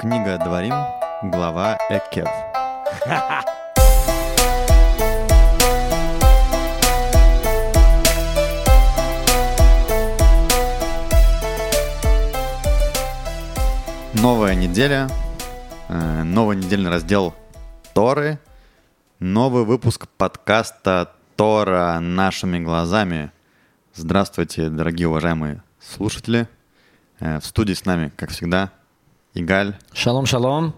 Книга Дворим, глава Экев. Новая неделя, э, новый недельный раздел Торы, новый выпуск подкаста Тора нашими глазами. Здравствуйте, дорогие уважаемые слушатели. Э, В студии с нами, как всегда, Игаль, Шалом, шалом.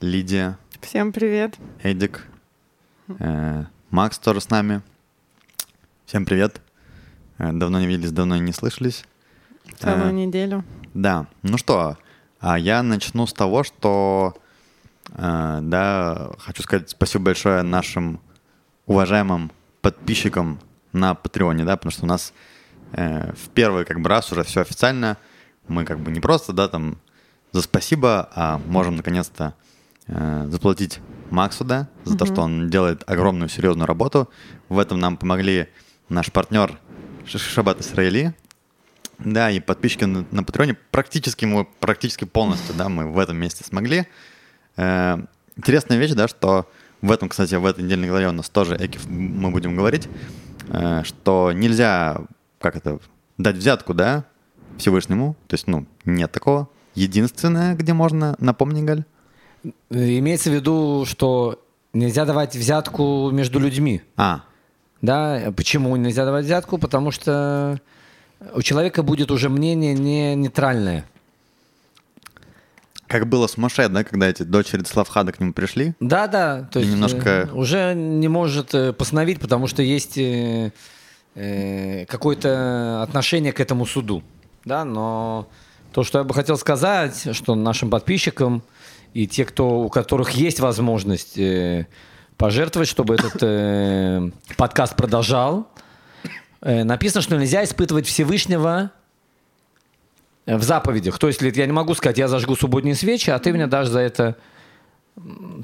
Лидия, Всем привет. Эдик, э, Макс тоже с нами. Всем привет. Э, Давно не виделись, давно не слышались. Целую Э, неделю. Да, ну что, а я начну с того, что, э, да, хочу сказать спасибо большое нашим уважаемым подписчикам на Патреоне, да, потому что у нас э, в первый как бы раз уже все официально, мы как бы не просто, да, там за спасибо, а можем наконец-то э, заплатить Максу, да, за то, что он делает огромную серьезную работу. В этом нам помогли наш партнер Шабат Исраили, да, и подписчики на, на Патреоне практически мы практически полностью, да, мы в этом месте смогли. Э, интересная вещь, да, что в этом, кстати, в этой недельной главе у нас тоже Экив мы будем говорить, э, что нельзя, как это, дать взятку, да, Всевышнему, то есть, ну, нет такого. Единственное, где можно, напомни, Галь. Имеется в виду, что нельзя давать взятку между людьми. А, Да, почему нельзя давать взятку? Потому что у человека будет уже мнение не нейтральное. как было с Моше, да, когда эти дочери Славхада к нему пришли. Да, да, то есть немножко- э, уже не может э, постановить, потому что есть э, э, какое-то отношение к этому суду. Да, но то, что я бы хотел сказать, что нашим подписчикам и те, кто, у которых есть возможность э, пожертвовать, чтобы этот э, подкаст продолжал, э, написано, что нельзя испытывать Всевышнего в заповедях. То есть я не могу сказать, я зажгу субботние свечи, а ты мне дашь за это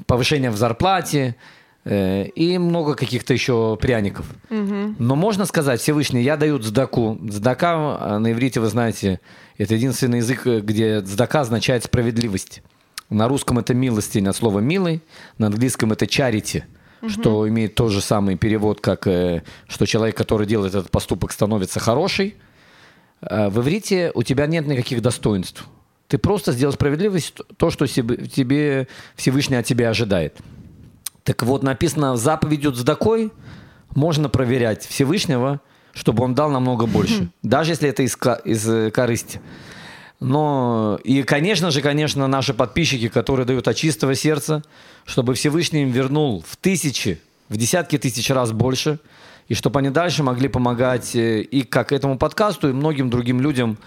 повышение в зарплате э, и много каких-то еще пряников. Но можно сказать, Всевышний, я даю цдаку. Цдака э, на иврите, вы знаете, это единственный язык, э, где цдака означает справедливость. На русском это милостень от слова «милый», на английском это charity, что имеет тот же самый перевод, как э, что человек, который делает этот поступок, становится хороший. Э, В иврите у тебя нет никаких достоинств. Ты просто сделал справедливость, то, что тебе Всевышний от тебя ожидает. Так вот, написано, заповедью цдакой можно проверять Всевышнего, чтобы он дал намного больше. Даже если это из, из э, корысти. Но и, конечно же, конечно, наши подписчики, которые дают от чистого сердца, чтобы Всевышний им вернул в тысячи, в десятки тысяч раз больше, и чтобы они дальше могли помогать э, и как этому подкасту, и многим другим людям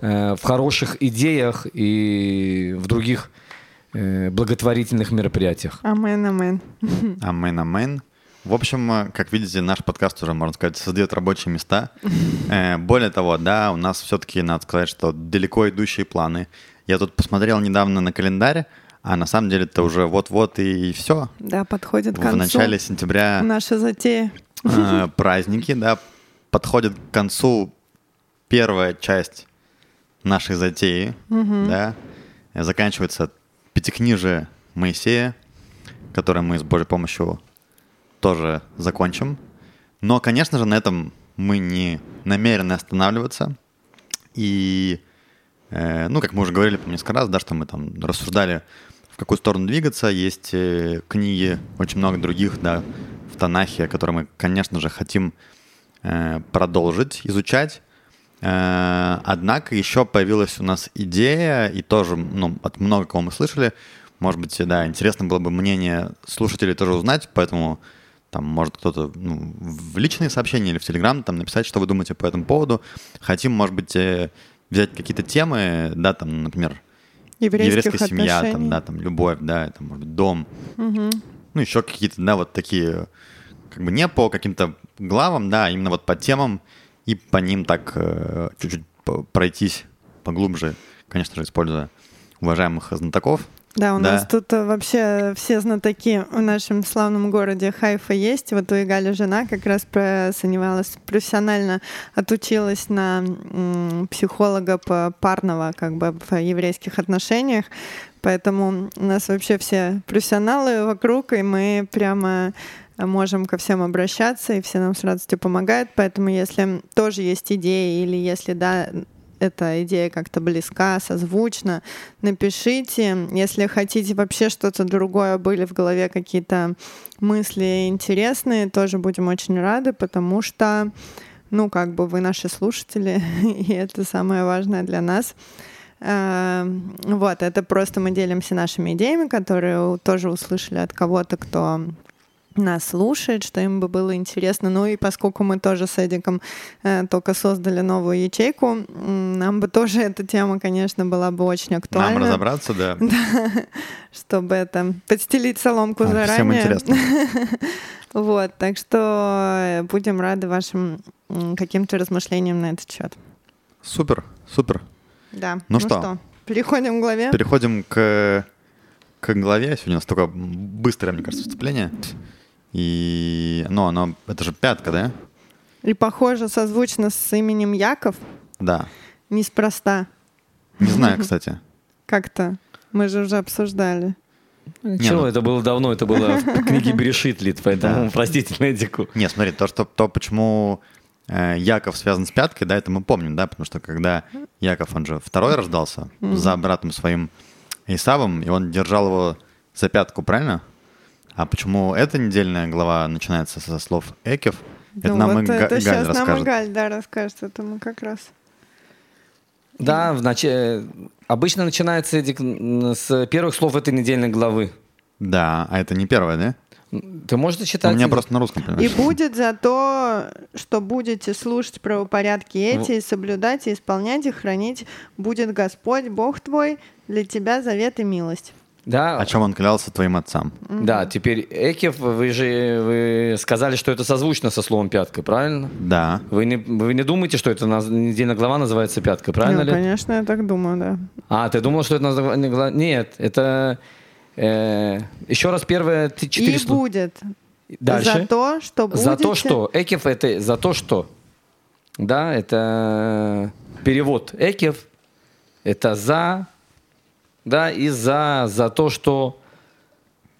э, в хороших идеях и в других э, благотворительных мероприятиях. Амен, амен. Амен, амен. В общем, э, как видите, наш подкаст уже, можно сказать, создает рабочие места. Э, Более того, да, у нас все-таки, надо сказать, что далеко идущие планы. Я тут посмотрел недавно на календарь, а на самом деле это уже вот-вот и все. Да, подходит к В концу начале сентября наша затея. э, праздники, да, подходит к концу первая часть нашей затеи, да, заканчивается пятикнижие Моисея, которое мы с Божьей помощью тоже закончим. Но, конечно же, на этом мы не намерены останавливаться. И, э, ну, как мы уже говорили по несколько раз, да, что мы там рассуждали, в какую сторону двигаться. Есть э, книги, очень много других, да, в Танахе, которые мы, конечно же, хотим э, продолжить изучать. Э, Однако еще появилась у нас идея, и тоже ну, от много кого мы слышали, может быть, да, интересно было бы мнение слушателей тоже узнать, поэтому там может кто-то ну, в личные сообщения или в Телеграм там написать, что вы думаете по этому поводу. Хотим, может быть, э, взять какие-то темы, да, там, например, еврейская семья, там, да, там, любовь, да, это, может быть, дом. Ну, еще какие-то, да, вот такие, как бы не по каким-то главам, да, а именно вот по темам и по ним так э, чуть-чуть пройтись поглубже, конечно же, используя уважаемых знатоков. Да, у Да. нас тут э, вообще все знатоки в нашем славном городе Хайфа есть. Вот у Игали жена как раз занималась профессионально, отучилась на психолога по парного как бы в еврейских отношениях. Поэтому у нас вообще все профессионалы вокруг, и мы прямо можем ко всем обращаться, и все нам с радостью помогают. Поэтому если тоже есть идеи, или если да, эта идея как-то близка, созвучна, напишите. Если хотите вообще что-то другое, были в голове какие-то мысли интересные, тоже будем очень рады, потому что, ну, как бы вы наши слушатели, и это самое важное для нас. Э, Вот, это просто мы делимся нашими идеями, которые тоже услышали от кого-то, кто нас слушает, что им бы было интересно. Ну и поскольку мы тоже с Эдиком э, только создали новую ячейку, нам бы тоже эта тема, конечно, была бы очень актуальна. Нам разобраться, да. Чтобы это подстелить соломку А, заранее. Всем интересно. Вот, так что э, будем рады вашим каким-то размышлениям на этот счет. Супер, супер. Да. Ну что? переходим к главе. Переходим к, к главе. Сегодня у нас только быстрое, мне кажется, вступление. И, ну, оно, это же пятка, да? И похоже, созвучно с именем Яков, Да. неспроста. Не знаю, кстати. Как-то. Мы же уже обсуждали. Чего, ну- это было давно, это было в книге Берешит, Лид, поэтому Да. простите Эдику. Не, смотри, то, что, то почему э, Яков связан с пяткой, да, это мы помним, да, потому что когда Яков, он же второй рождался за братом своим Исавом, и он держал его за пятку, правильно? А почему эта недельная глава начинается со слов Экев? Это Ну нам вот и это Галь сейчас нам расскажет. и Галь, да, расскажет. Это мы как раз. Да, в нач- обычно начинается Эдик н- с первых слов этой недельной главы. Да, а это не первое, да? Ты можешь У зачитать? меня Эдик? просто на русском, И понимаешь? будет за то, что будете слушать правопорядки Ну. эти, и соблюдать, и исполнять, и хранить, будет Господь, Бог твой, для тебя завет и милость. Да, О чем он клялся твоим отцам. да, теперь Экев, вы же вы сказали, что это созвучно со словом пятка, правильно? Да. Вы не, вы не думаете, что это наз- недельная глава называется пятка, правильно ну, ли? конечно, я так думаю, да. А, ты думал, что это название глава? Нет, это... э, еще раз первое четыре и слова. будет Дальше. за то, что будете... За то, что. Экев это за то, что. Да, это перевод. Экев это за. Да, и за, за то, что.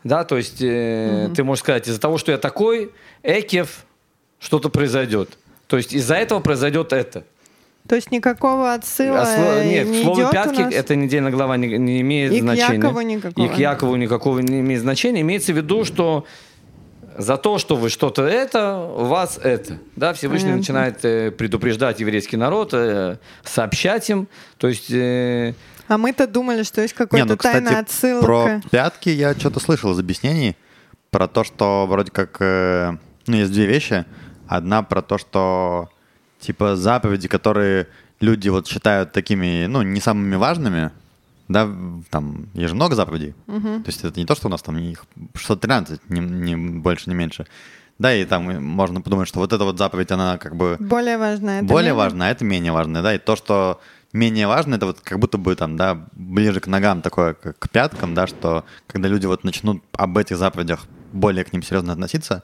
Да, то есть э, ты можешь сказать, из-за того, что я такой, Экев, что-то произойдет. То есть из-за этого произойдет это. То есть никакого отсыла А слово- э, нет, не слово идет у пятки, нас? это недельная глава не, не имеет И к значения. Якову никакого. И к Якову никакого не имеет значения. Имеется в виду, что за то, что вы что-то это, у вас это. Да, Всевышний Понятно. начинает э, предупреждать еврейский народ, э, сообщать им. То есть э, А мы-то думали, что есть какой-то ну, кстати, тайная отсылка. про пятки я что-то слышал из объяснений. Про то, что вроде как... э, ну, есть две вещи. Одна про то, что типа заповеди, которые люди вот считают такими, ну, не самыми важными, да, там, есть же много заповедей. То есть это не то, что у нас там их 613, не, не больше, не меньше. Да, и там можно подумать, что вот эта вот заповедь, она как бы Более важно. это более менее? важно, а это менее важно, да, и то, что менее важно, это вот как будто бы там, да, ближе к ногам такое, как к пяткам, да, что когда люди вот начнут об этих заповедях более к ним серьезно относиться,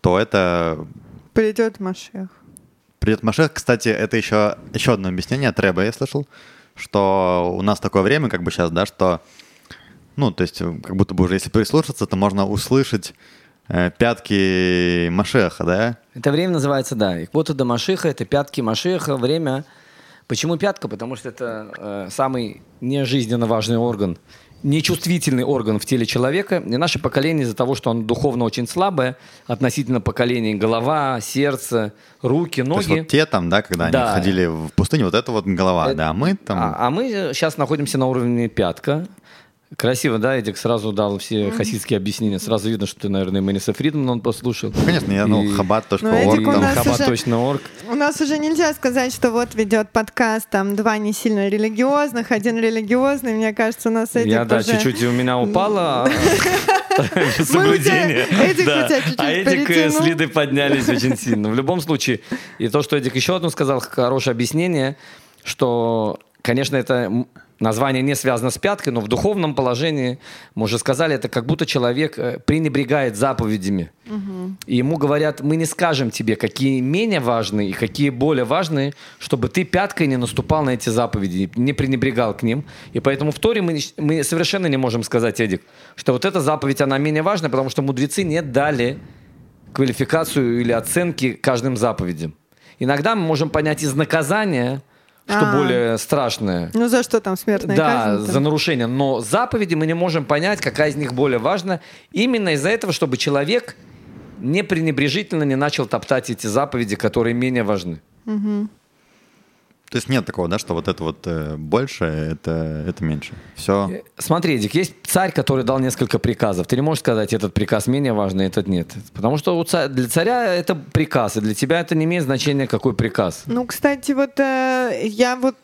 то это Придет Машех. придет Машех. Кстати, это еще, еще одно объяснение от Рэба я слышал, что у нас такое время, как бы сейчас, да, что, ну, то есть, как будто бы уже если прислушаться, то можно услышать э, пятки Машеха, да, это время называется, да. И вот до Машиха, это пятки Машиха, время. Почему пятка? Потому что это э, самый нежизненно важный орган, нечувствительный орган в теле человека. И наше поколение из-за того, что оно духовно очень слабое, относительно поколения голова, сердце, руки, то есть ноги. вот те там, да, когда Да. они ходили в пустыню, вот это вот голова, Это- да, а мы там... А, а мы сейчас находимся на уровне пятка. Красиво, да, Эдик сразу дал все хасидские объяснения. Сразу видно, что ты, наверное, Мэниса Фридмана он послушал. Конечно, я, ну, И- хабат.орг, Ну, Эдик у там, нас Хабат.орг. У нас уже нельзя сказать, что вот ведет подкаст, там два не сильно религиозных, один религиозный. Мне кажется, у нас Эдик Я, да, уже- чуть-чуть у меня упало Мы соблюдение. А Эдик э, перетянул. с Лидой поднялись очень сильно. В любом случае, и то, что Эдик еще одно сказал, хорошее объяснение, что, конечно, это название не связано с пяткой, но в духовном положении, мы уже сказали, это как будто человек э, пренебрегает заповедями. И ему говорят, мы не скажем тебе, какие менее важные и какие более важные, чтобы ты пяткой не наступал на эти заповеди, не пренебрегал к ним. И поэтому в Торе мы, мы совершенно не можем сказать, Эдик, что вот эта заповедь, она менее важна, потому что мудрецы не дали квалификацию или оценки каждым заповедям. Иногда мы можем понять из наказания, что А. более страшное. Ну за что там смертная Да, казнь-то? за нарушение. Но заповеди мы не можем понять, какая из них более важна. Именно из-за этого, чтобы человек не пренебрежительно не начал топтать эти заповеди, которые менее важны. То есть нет такого, да, что вот это вот э, больше, это, это меньше. Все. Э, Смотри, Эдик, есть царь, который дал несколько приказов. Ты не можешь сказать, этот приказ менее важный, этот нет. Потому что у ца- для царя это приказ, и для тебя это не имеет значения, какой приказ. Ну, кстати, вот э, я вот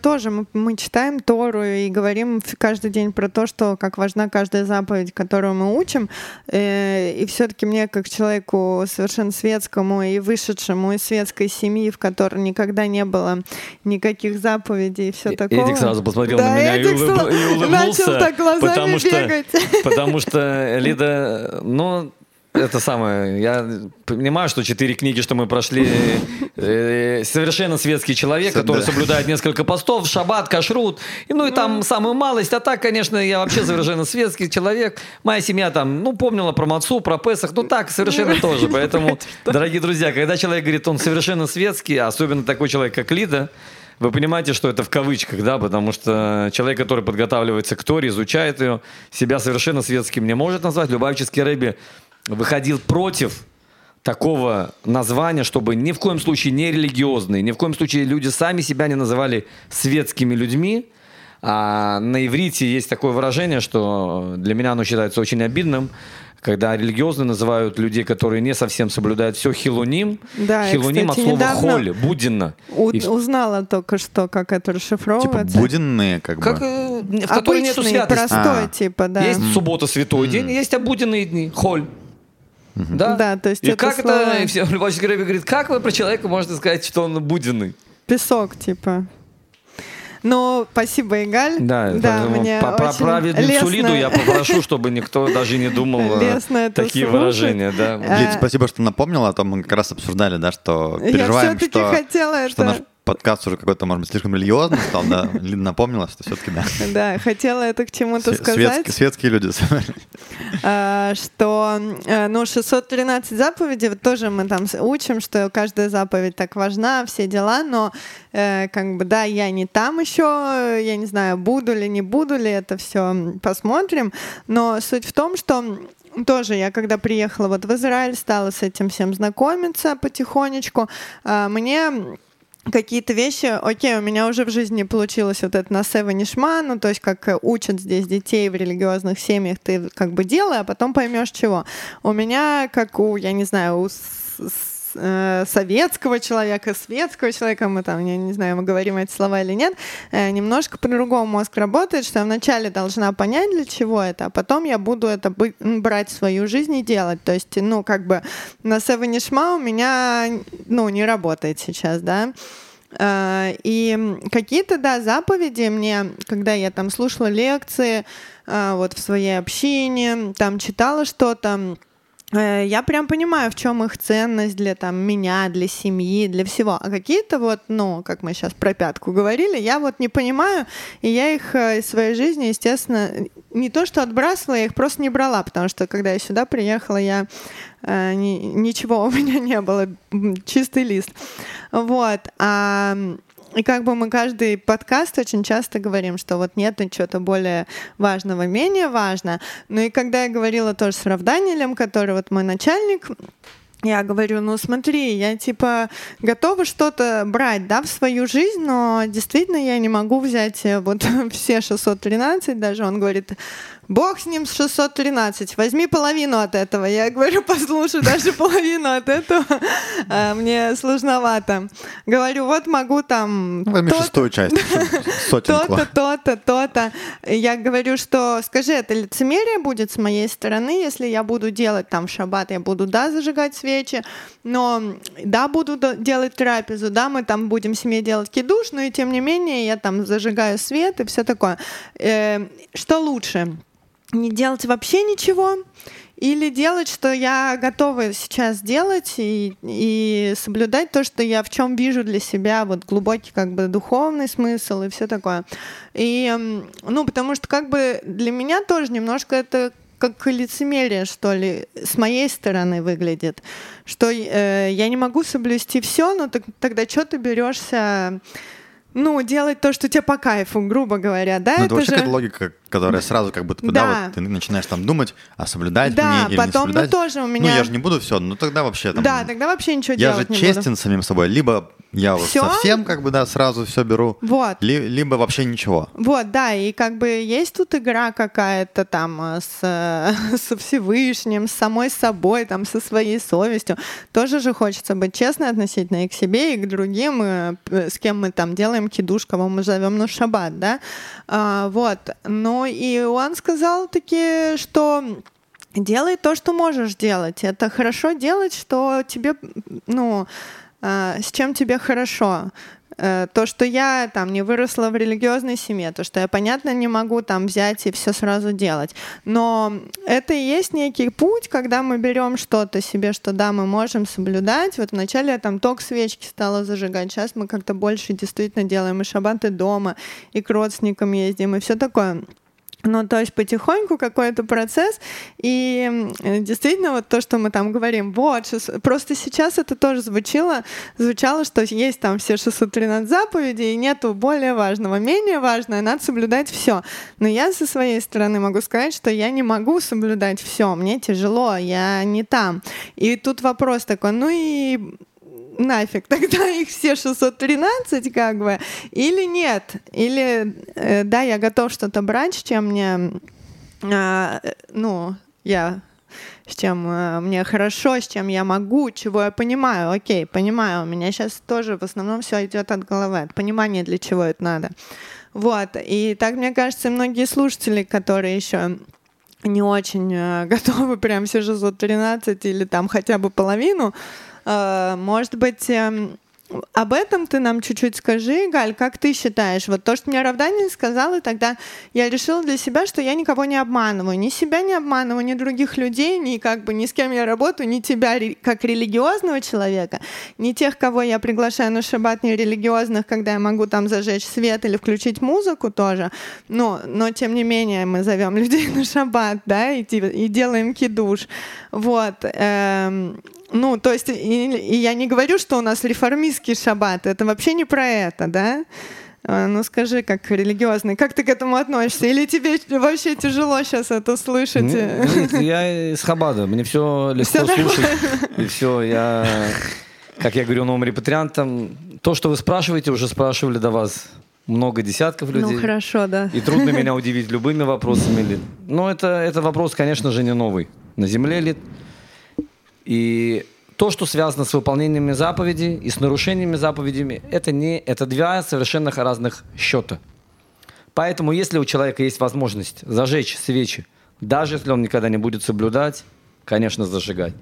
тоже мы, мы читаем Тору и говорим каждый день про то, что как важна каждая заповедь, которую мы учим. Э, и все-таки мне, как человеку совершенно светскому и вышедшему из светской семьи, в которой никогда не было никаких заповедей и все Э- такое. Эдик сразу посмотрел Да, на меня и, Эдик улыб- сразу и улыбнулся. Начал так глазами потому что, бегать. потому что Лида, ну, это самое, я понимаю, что четыре книги, что мы прошли, э, совершенно светский человек, Всё, который да. соблюдает несколько постов, шаббат, кашрут, и, ну и там самую малость, а так, конечно, я вообще совершенно светский человек. Моя семья там, ну, помнила про Мацу, про Песах, ну так, совершенно тоже. Поэтому, дорогие друзья, когда человек говорит, он совершенно светский, особенно такой человек, как Лида, вы понимаете, что это в кавычках, да, потому что человек, который подготавливается к Торе, изучает ее, себя совершенно светским не может назвать. Любавический Рэби выходил против такого названия, чтобы ни в коем случае не религиозные, ни в коем случае люди сами себя не называли светскими людьми. А на иврите есть такое выражение, что для меня оно считается очень обидным, когда религиозные называют людей, которые не совсем соблюдают все хилуним. Да, хилуним кстати, от слова холь, буденно. У- И узнала только что, как это Типа расшифровывается. буденные, как, как, бы. э, в которой нету Обычный, святости. простой, А. типа, да. Есть суббота святой день, есть обыденные дни, холь. Да? Да, то есть и это как слова- это, и все, Любавчик Рэби говорит, как вы про человека можете сказать, что он буденный? Песок, типа. Ну, спасибо, Игаль. Да, да мне по- про праведницу лестно- Лиду я попрошу, чтобы никто даже не думал э, Лестно такие слушать. выражения. Да. Э, Лид, спасибо, что напомнила, а то мы как раз обсуждали, да, что Я переживаем, все-таки что, хотела что это... наш подкаст уже какой-то, может быть, слишком религиозный стал, да. Лида напомнила, что все-таки, да. Да, хотела это к чему-то сказать. светские, люди. А, что, э, ну, 613 заповедей, тоже мы там учим, что каждая заповедь так важна, все дела, но э, как бы, да, я не там еще, я не знаю, буду ли, не буду ли, это все посмотрим, но суть в том, что тоже я, когда приехала вот в Израиль, стала с этим всем знакомиться потихонечку, а, мне какие-то вещи, окей, у меня уже в жизни получилось вот это на Сева Нишма, ну, то есть как э, учат здесь детей в религиозных семьях, ты как бы делай, а потом поймешь чего. У меня, как у, я не знаю, у советского человека, светского человека, мы там, я не знаю, мы говорим эти слова или нет, э, немножко по-другому мозг работает, что я вначале должна понять, для чего это, а потом я буду это брать в свою жизнь и делать. То есть, ну, как бы на Сева Нишма у меня, ну, не работает сейчас, да. А, И какие-то, да, заповеди мне, когда я там слушала лекции, вот в своей общине, там читала что-то, э, я прям понимаю, в чем их ценность для там меня, для семьи, для всего. А какие-то вот, ну, как мы сейчас про пятку говорили, я вот не понимаю, и я их э, из своей жизни, естественно, не то что отбрасывала, я их просто не брала, потому что когда я сюда приехала, я э, ни- ничего у меня не было, чистый лист. Вот. А, и как бы мы каждый подкаст очень часто говорим, что вот нет чего-то более важного, менее важно. Ну и когда я говорила тоже с Равданилем, который вот мой начальник, я говорю, ну смотри, я типа готова что-то брать, да, в свою жизнь, но действительно я не могу взять э, вот все 613 даже. Он говорит, бог с ним с 613, возьми половину от этого. Я говорю, послушай, даже половину от этого а, мне сложновато. Говорю, вот могу там... Ну, Возьми шестую часть, то-то, то-то, то-то. Я говорю, что скажи, это лицемерие будет с моей стороны, если я буду делать там шаббат, я буду, да, зажигать свечи, но да, буду делать трапезу, да, мы там будем семье делать кидуш, но и тем не менее я там зажигаю свет и все такое. Э, что лучше? Не делать вообще ничего или делать, что я готова сейчас делать и, и соблюдать то, что я в чем вижу для себя, вот глубокий как бы духовный смысл и все такое. И, ну, потому что как бы для меня тоже немножко это как лицемерие, что ли, с моей стороны выглядит, что э, я не могу соблюсти все, но так, тогда что ты берешься ну, делать то, что тебе по кайфу, грубо говоря, да? Ну, это, это вообще же... какая-то логика, которая сразу как будто бы, да, да вот ты начинаешь там думать, а соблюдать да, мне или потом, не соблюдать. ну, тоже у меня... Ну, я же не буду все, ну, тогда вообще там... Да, тогда вообще ничего я делать Я же честен буду. с самим собой, либо я вот совсем как бы, да, сразу все беру. Вот. Ли, либо вообще ничего. Вот, да, и как бы есть тут игра какая-то там э, с, со Всевышним, с самой собой, там, со своей совестью. Тоже же хочется быть честной относительно и к себе, и к другим, и, э, с кем мы там делаем кидуш, кого мы зовем на шаббат, да. А, вот. Ну и он сказал таки, что делай то, что можешь делать. Это хорошо делать, что тебе, ну, а, с чем тебе хорошо. Э, то, что я там не выросла в религиозной семье, то, что я, понятно, не могу там взять и все сразу делать. Но это и есть некий путь, когда мы берем что-то себе, что да, мы можем соблюдать. Вот вначале я там ток свечки стала зажигать, сейчас мы как-то больше действительно делаем и шабаты дома, и к родственникам ездим, и все такое. Ну, то есть потихоньку какой-то процесс, и действительно вот то, что мы там говорим, вот, просто сейчас это тоже звучало, звучало, что есть там все 613 заповедей, и нету более важного, менее важное, надо соблюдать все. Но я со своей стороны могу сказать, что я не могу соблюдать все, мне тяжело, я не там. И тут вопрос такой, ну и нафиг, тогда их все 613 как бы, или нет, или э, да, я готов что-то брать, чем мне, э, ну, я с чем э, мне хорошо, с чем я могу, чего я понимаю. Окей, понимаю. У меня сейчас тоже в основном все идет от головы, от понимания, для чего это надо. Вот. И так, мне кажется, многие слушатели, которые еще не очень э, готовы прям все 613 или там хотя бы половину, может быть, эм, об этом ты нам чуть-чуть скажи, Галь, как ты считаешь? Вот то, что мне Равданин сказал, и тогда я решила для себя, что я никого не обманываю. Ни себя не обманываю, ни других людей, ни как бы ни с кем я работаю, ни тебя как религиозного человека, ни тех, кого я приглашаю на шаббат, не религиозных, когда я могу там зажечь свет или включить музыку тоже. Но, но тем не менее мы зовем людей на шаббат, да, и, и делаем кидуш. Вот. Эм, ну, то есть, и, и я не говорю, что у нас реформистский шаббат, это вообще не про это, да? А, ну скажи, как религиозный, как ты к этому относишься? Или тебе вообще тяжело сейчас это слышать? Нет, я из Хабада, мне все легко все слушать. И все, я, как я говорю новым репатриантам, то, что вы спрашиваете, уже спрашивали до вас много десятков людей. Ну хорошо, да. И трудно меня удивить любыми вопросами. Но это, это вопрос, конечно же, не новый. На Земле ли и то, что связано с выполнениями заповедей и с нарушениями заповедями, это, не, это два совершенно разных счета. Поэтому, если у человека есть возможность зажечь свечи, даже если он никогда не будет соблюдать, конечно, зажигать.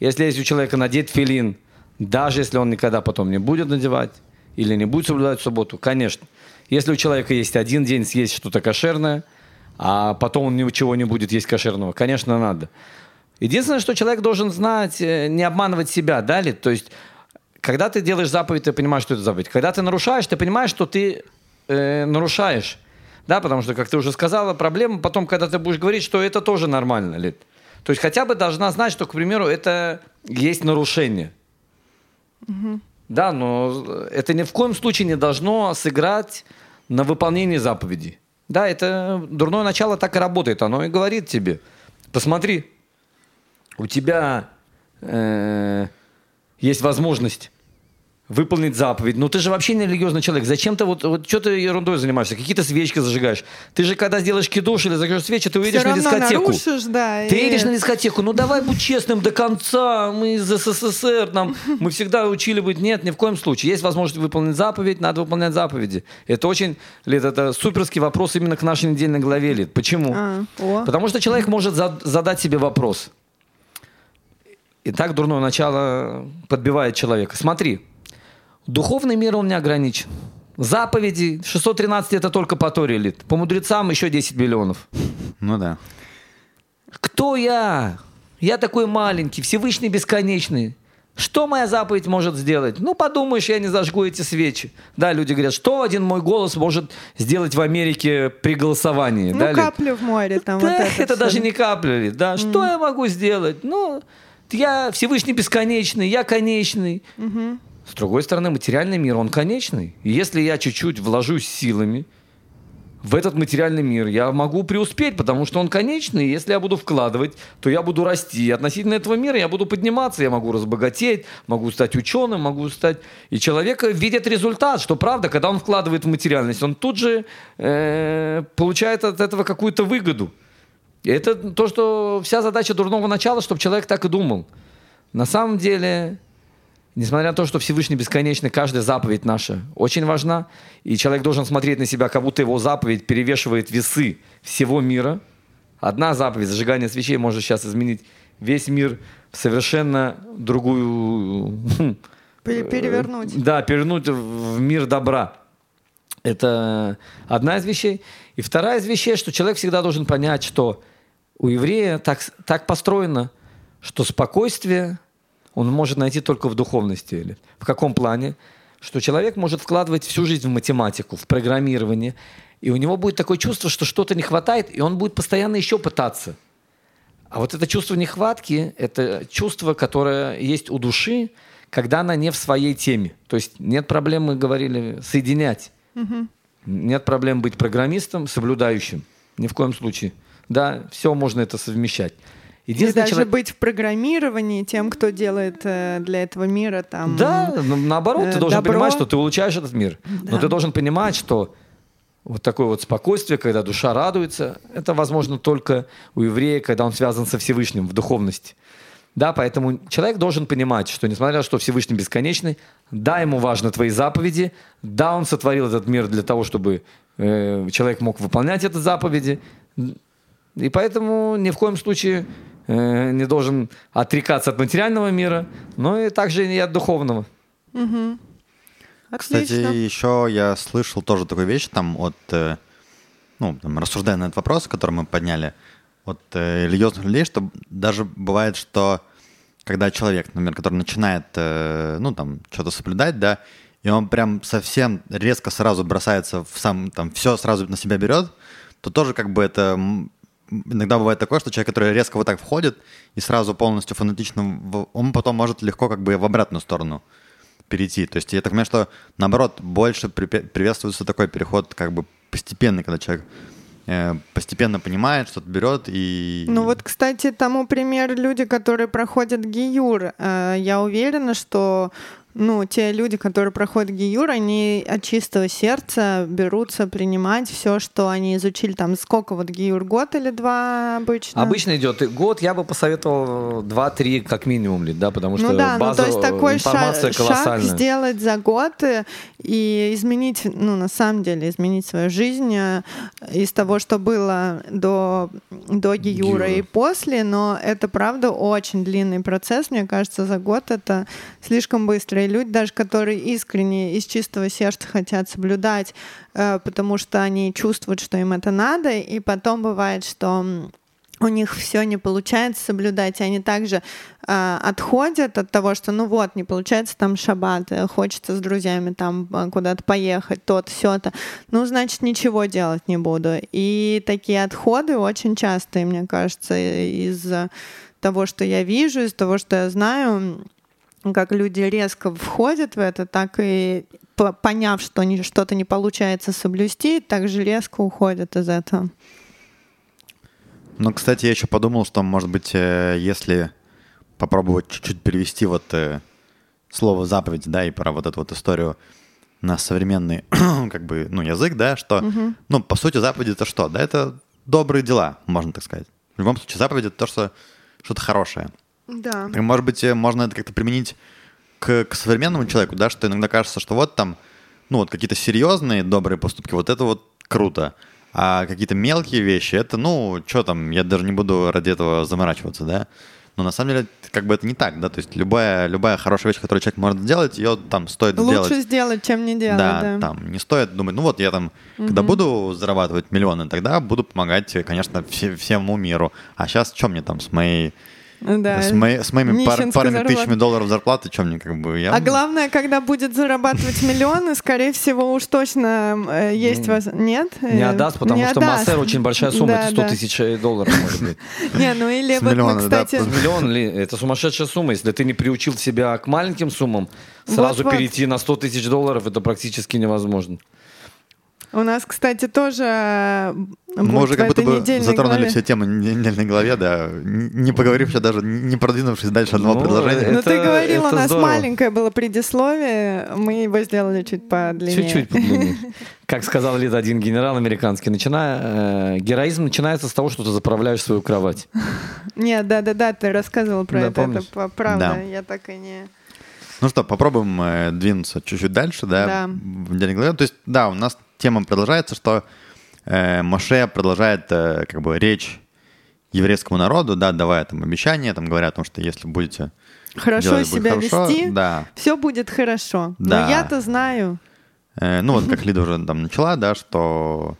Если есть у человека надет филин, даже если он никогда потом не будет надевать или не будет соблюдать в субботу, конечно. Если у человека есть один день съесть что-то кошерное, а потом он ничего не будет есть кошерного, конечно, надо. Единственное, что человек должен знать, э, не обманывать себя, да, ли? То есть, когда ты делаешь заповедь, ты понимаешь, что это заповедь. Когда ты нарушаешь, ты понимаешь, что ты э, нарушаешь. Да, потому что, как ты уже сказала, проблема потом, когда ты будешь говорить, что это тоже нормально, ли? То есть хотя бы должна знать, что, к примеру, это есть нарушение. Угу. Да, но это ни в коем случае не должно сыграть на выполнении заповеди. Да, это дурное начало так и работает. Оно и говорит тебе, посмотри, у тебя э, есть возможность выполнить заповедь. Но ты же вообще не религиозный человек. Зачем ты вот, вот что ты ерундой занимаешься? Какие-то свечки зажигаешь. Ты же когда сделаешь кидуш или зажжешь свечи, ты уедешь на дискотеку. Нарушишь, да, ты и... едешь на дискотеку. Ну давай будь честным до конца. Мы из СССР. Нам, мы всегда учили быть. Нет, ни в коем случае. Есть возможность выполнить заповедь, надо выполнять заповеди. Это очень, Лид, это суперский вопрос именно к нашей недельной главе, Лид. Почему? А, Потому что человек может задать себе вопрос И так дурное начало подбивает человека. Смотри, духовный мир он не ограничен. Заповеди 613 это только по Торе лет. По мудрецам еще 10 миллионов. Ну да. Кто я? Я такой маленький, Всевышний бесконечный. Что моя заповедь может сделать? Ну, подумаешь, я не зажгу эти свечи. Да, люди говорят, что один мой голос может сделать в Америке при голосовании? Ну, да, каплю в море там Да, вот это, это даже не капля, да. Что я могу сделать? Ну, я Всевышний бесконечный, я конечный. С другой стороны, материальный мир, он конечный. И если я чуть-чуть вложусь силами в этот материальный мир, я могу преуспеть, потому что он конечный. И если я буду вкладывать, то я буду расти. И относительно этого мира я буду подниматься, я могу разбогатеть, могу стать ученым, могу стать... И человек видит результат, что правда, когда он вкладывает в материальность, он тут же э, получает от этого какую-то выгоду. Это то, что вся задача дурного начала, чтобы человек так и думал. На самом деле, несмотря на то, что Всевышний бесконечный, каждая заповедь наша очень важна, и человек должен смотреть на себя, как будто его заповедь перевешивает весы всего мира. Одна заповедь, зажигание свечей, может сейчас изменить весь мир в совершенно другую... хм, Пере- перевернуть. Да, перевернуть в мир добра. Это одна из вещей. И вторая из вещей, что человек всегда должен понять, что у еврея так, так построено, что спокойствие он может найти только в духовности. Или в каком плане? Что человек может вкладывать всю жизнь в математику, в программирование, и у него будет такое чувство, что что-то не хватает, и он будет постоянно еще пытаться. А вот это чувство нехватки – это чувство, которое есть у души, когда она не в своей теме. То есть нет проблем, мы говорили, соединять. Нет проблем быть программистом, соблюдающим. Ни в коем случае. Да, все можно это совмещать. Или Единственное, даже человек- быть в программировании тем, кто делает э, для этого мира там... Да, ну, наоборот, э, ты должен добро. понимать, что ты улучшаешь этот мир. Но Да. ты должен понимать, что вот такое вот спокойствие, когда душа радуется, это возможно только у еврея, когда он связан со Всевышним в духовности. Да, поэтому человек должен понимать, что несмотря на то, что Всевышний бесконечный, да, ему важны твои заповеди, да, он сотворил этот мир для того, чтобы э, человек мог выполнять эти заповеди, и поэтому ни в коем случае э, не должен отрекаться от материального мира, но и также и от духовного. Кстати, Отлично. еще я слышал тоже такую вещь там от, э, ну, там, рассуждая на этот вопрос, который мы подняли, от э, религиозных людей, что даже бывает, что когда человек, например, который начинает, э, ну, там, что-то соблюдать, да, и он прям совсем резко сразу бросается в сам, там, все сразу на себя берет, то тоже как бы это иногда бывает такое, что человек, который резко вот так входит и сразу полностью фанатично, он потом может легко как бы в обратную сторону перейти. То есть я так понимаю, что наоборот больше приветствуется такой переход как бы постепенный, когда человек э, постепенно понимает, что-то берет и... Ну вот, кстати, тому пример люди, которые проходят ГИЮР. Э, Я уверена, что ну, те люди, которые проходят ГИЮР, они от чистого сердца берутся принимать все, что они изучили. Там сколько вот ГИЮР, год или два обычно? Обычно идет и год, я бы посоветовал 2-3 как минимум, ли, да, потому что Ну да, ну база, то есть такой информация шаг колоссальная. сделать за год э, и изменить, ну на самом деле изменить свою жизнь э, из того, что было до, до Гиюра Гиюра. и после, но это правда очень длинный процесс, мне кажется, за год это слишком быстро. И люди, даже которые искренне из чистого сердца хотят соблюдать, э, потому что они чувствуют, что им это надо, и потом бывает, что у них все не получается соблюдать, и они также э, отходят от того, что ну вот, не получается там шаббат, э, хочется с друзьями там э, куда-то поехать, то-то, все-то, ну, значит, ничего делать не буду. И такие отходы очень частые, мне кажется, из того, что я вижу, из того, что я знаю, как люди резко входят в это, так и по- поняв, что что-то не получается соблюсти, так же резко уходят из этого. Ну, кстати, я еще подумал, что, может быть, э, если попробовать чуть-чуть перевести вот э, слово заповедь, да, и про вот эту вот историю на современный, как бы, ну, язык, да, что, ну, по сути, заповеди это что? Да, это добрые дела, можно так сказать. В любом случае, заповедь это то, что что-то хорошее. Да. Так, может быть, э, можно это как-то применить к, к современному человеку, да, что иногда кажется, что вот там, ну, вот какие-то серьезные добрые поступки, вот это вот круто. А какие-то мелкие вещи, это, ну, что там, я даже не буду ради этого заморачиваться, да. Но на самом деле, как бы это не так, да, то есть любая, любая хорошая вещь, которую человек может сделать, ее там стоит Лучше сделать. сделать, чем не делать, Да, да. там не стоит думать, ну вот я там, когда буду зарабатывать миллионы, тогда буду помогать, конечно, все- всему миру. А сейчас что мне там с моей, Да. с, моей- с моими пар- парами зарплата. тысячами долларов зарплаты, что мне как бы я... А главное, когда будет зарабатывать миллионы, скорее всего, уж точно э, есть вас... Нет? Не Э, отдаст, потому не что отдаст. Массер очень большая сумма, Да, это 100 да. тысяч э, долларов может быть. Не, ну или вот мы, кстати... Миллион ли? Это сумасшедшая сумма. Если ты не приучил себя к маленьким суммам, сразу перейти на 100 тысяч долларов, это практически невозможно. У нас, кстати, тоже э, Мы уже как будто бы затронули главе. все темы недельной голове, да, не поговорив еще даже, не продвинувшись дальше одного Ну, предложения. Ну, ты говорил, у нас здорово. маленькое было предисловие, мы его сделали чуть подлиннее. Чуть-чуть подлиннее. Как сказал лет один генерал американский, начиная, э, героизм начинается с того, что ты заправляешь свою кровать. Нет, да-да-да, ты рассказывал про Да, это, помнишь? это по- правда, Да. я так и не... Ну что, попробуем э, двинуться чуть-чуть дальше, да, Да. в недельной главе. То есть, да, у нас тема продолжается, что э, Моше продолжает э, как бы речь еврейскому народу, да, давая там обещания, там говоря о том, что если будете Хорошо делать, себя хорошо, вести, да. все будет хорошо. Да. Но я-то знаю. Э, ну вот как Лида уже там начала, да, что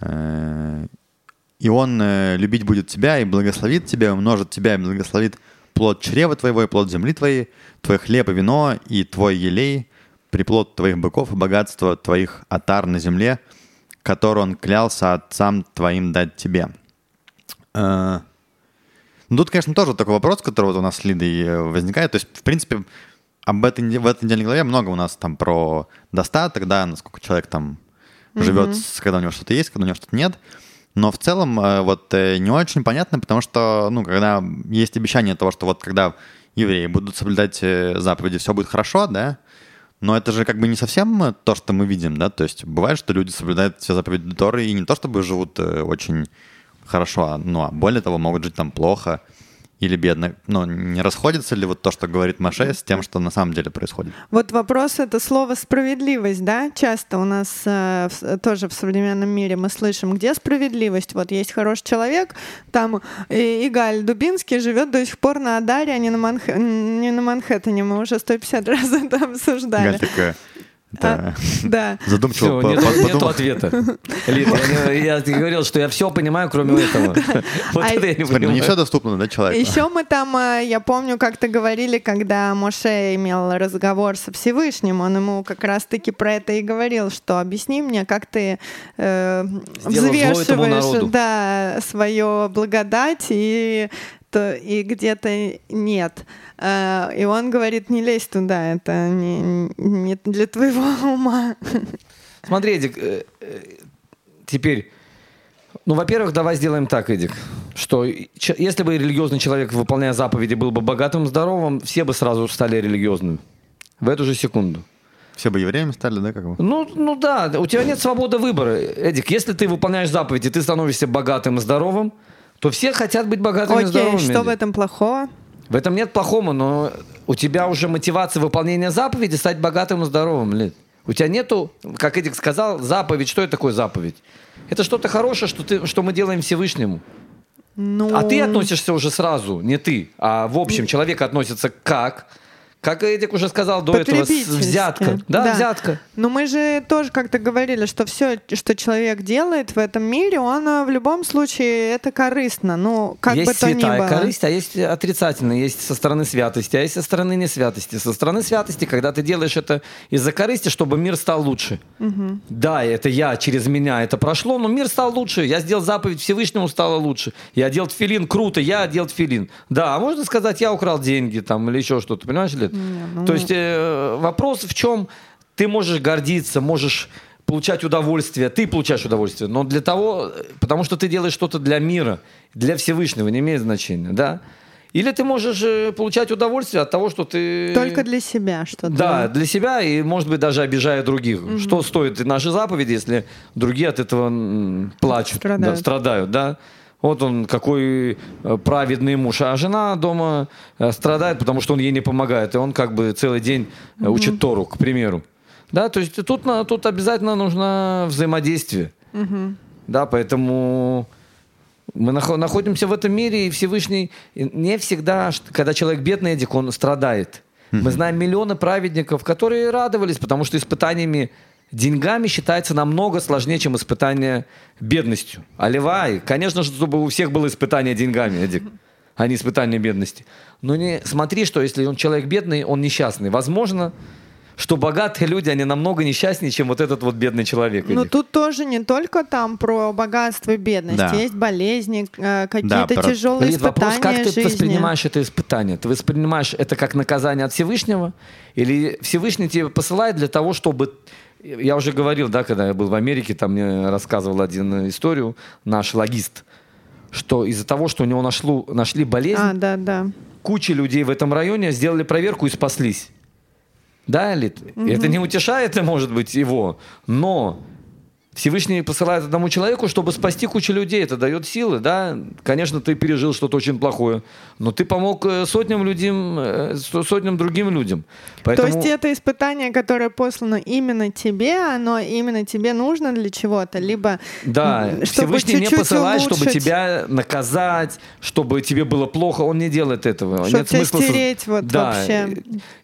э, и он э, любить будет тебя и благословит тебя, умножит тебя и благословит плод чрева твоего и плод земли твоей, твой хлеб и вино и твой елей, приплод твоих быков и богатство твоих отар на земле, который он клялся отцам твоим дать тебе. Э, ну, тут, конечно, тоже такой вопрос, который вот у нас с Лидой э, возникает. То есть, в принципе, об этой, в этой недельной главе много у нас там про достаток, да, насколько человек там живет, с- когда у него что-то есть, когда у него что-то нет. Но в целом э, вот не очень понятно, потому что, ну, когда есть обещание того, что вот когда евреи будут соблюдать заповеди, все будет хорошо, да, но это же как бы не совсем э, то, что мы видим, да, то есть бывает, что люди соблюдают все заповеди Торы и не то чтобы живут э, очень хорошо, а, ну, а более того, могут жить там плохо или бедно. Но не расходится ли вот то, что говорит Маше, с тем, что на самом деле происходит? Вот вопрос это слово справедливость, да? Часто у нас э, в- тоже в современном мире мы слышим, где справедливость. Вот есть хороший человек, там и- Игаль Дубинский живет до сих пор на Адаре, а не на, Манх- не на Манхэттене. Мы уже 150 раз это обсуждали. Галь такая, это Да. задумчиво Все, по- нет, по- нету подумал. ответа. Лид, я, не- я говорил, что я все понимаю, кроме этого. Вот А это я не Смотри, ну не понимаю. все доступно, да, человеку? Еще мы там, э, я помню, как-то говорили, когда Моше имел разговор со Всевышним, он ему как раз-таки про это и говорил, что объясни мне, как ты э, взвешиваешь да, свое благодать и, и где-то нет. Э, и он говорит, не лезь туда, это не, не для твоего ума. Смотри, Эдик, э, э, теперь, ну, во-первых, давай сделаем так, Эдик, что если бы религиозный человек, выполняя заповеди, был бы богатым, здоровым, все бы сразу стали религиозными. В эту же секунду. Все бы евреями стали, да, как бы? Ну, ну да, у тебя нет свободы выбора. Эдик, если ты выполняешь заповеди, ты становишься богатым и здоровым, то все хотят быть богатыми и Окей, здоровыми. что в этом плохого? В этом нет плохого, но у тебя уже мотивация выполнения заповеди стать богатым и здоровым, Лид. У тебя нету, как Эдик сказал, заповедь. Что это такое заповедь? Это что-то хорошее, что, ты, что мы делаем Всевышнему. Ну, А ты относишься уже сразу, не ты, а в общем человек относится как? Как Эдик уже сказал до этого, взятка. Да, взятка. Но мы же тоже как-то говорили, что все, что человек делает в этом мире, он э, в любом случае это корыстно. Ну, как есть бы то ни святая было. корысть, а есть отрицательная. Есть со стороны святости, а есть со стороны несвятости. Со стороны святости, когда ты делаешь это из-за корысти, чтобы мир стал лучше. Да, это я, через меня это прошло, но мир стал лучше. Я сделал заповедь Всевышнему, стало лучше. Я делал тфилин, круто, я делал тфилин. Да, а можно сказать, я украл деньги там или еще что-то, понимаешь ли? Ну- То есть э, вопрос в чем ты можешь гордиться, можешь получать удовольствие, ты получаешь удовольствие, но для того, потому что ты делаешь что-то для мира, для Всевышнего, не имеет значения, да? Или ты можешь э, получать удовольствие от того, что ты... Только для себя что-то. Да, для себя и, может быть, даже обижая других. Что стоит наши заповеди, если другие от этого плачут, Страдают. да, страдают, да? Вот он какой э, праведный муж, а жена дома э, страдает, потому что он ей не помогает, и он как бы целый день э, учит Тору, к примеру. Да, то есть тут, тут обязательно нужно взаимодействие. Да, поэтому Мы нах- находимся в этом мире, и Всевышний не всегда, когда человек бедный, Эдик, он страдает. Мы знаем миллионы праведников, которые радовались, потому что испытаниями деньгами считается намного сложнее, чем испытание бедностью. Аливай, конечно же, чтобы у всех было испытание деньгами, Эдик, а не испытание бедности. Но не смотри, что если он человек бедный, он несчастный. Возможно, что богатые люди, они намного несчастнее, чем вот этот вот бедный человек. Ну тут тоже не только там про богатство и бедность. Да. Есть болезни, э, какие-то про- тяжелые Лид, вопрос, испытания как ты жизни. воспринимаешь это испытание? Ты воспринимаешь это как наказание от Всевышнего? Или Всевышний тебе посылает для того, чтобы... Я уже говорил, да, когда я был в Америке, там мне рассказывал один историю наш логист, что из-за того, что у него нашло, нашли болезнь, А, да, да. куча людей в этом районе сделали проверку и спаслись. Да, Лид? Это не утешает, может быть, его, но Всевышний посылает одному человеку, чтобы спасти кучу людей. Это дает силы, да? Конечно, ты пережил что-то очень плохое, но ты помог э, сотням людям, э, со- сотням другим людям. Поэтому... То есть это испытание, которое послано именно тебе, оно именно тебе нужно для чего-то, либо Да, чтобы Всевышний не чуть-чуть посылает, чтобы улучшить, тебя наказать, чтобы тебе было плохо. Он не делает этого. Чтоб Нет тебя смысла... стереть вот да. вообще.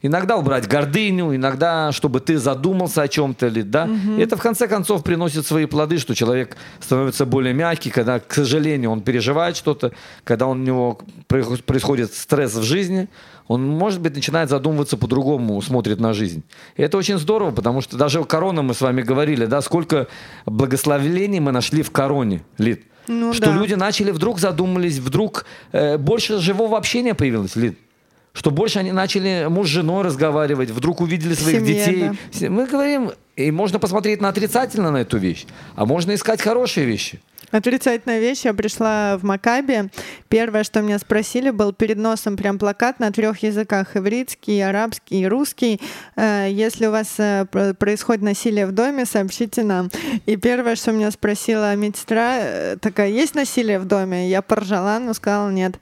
Иногда убрать гордыню, иногда, чтобы ты задумался о чем-то. Да? И это, в конце концов, приносит свои плоды, что человек становится более мягкий, когда, к сожалению, он переживает что-то, когда у него проис- происходит стресс в жизни, он, может быть, начинает задумываться по-другому, смотрит на жизнь. И это очень здорово, потому что даже корона мы с вами говорили, да, сколько благословений мы нашли в короне, Лид. Ну что да. люди начали вдруг задумались, вдруг э, больше живого общения появилось, Лид. Что больше они начали муж с женой разговаривать, вдруг увидели своих семье, детей. да. Мы говорим, и можно посмотреть на отрицательно на эту вещь, а можно искать хорошие вещи. Отрицательная вещь. Я пришла в Макаби. Первое, что меня спросили, был перед носом прям плакат на трех языках. Ивритский, арабский и русский. Э, Если у вас э, про- происходит насилие в доме, сообщите нам. И первое, что меня спросила медсестра, э, такая, есть насилие в доме? Я поржала, но сказала нет.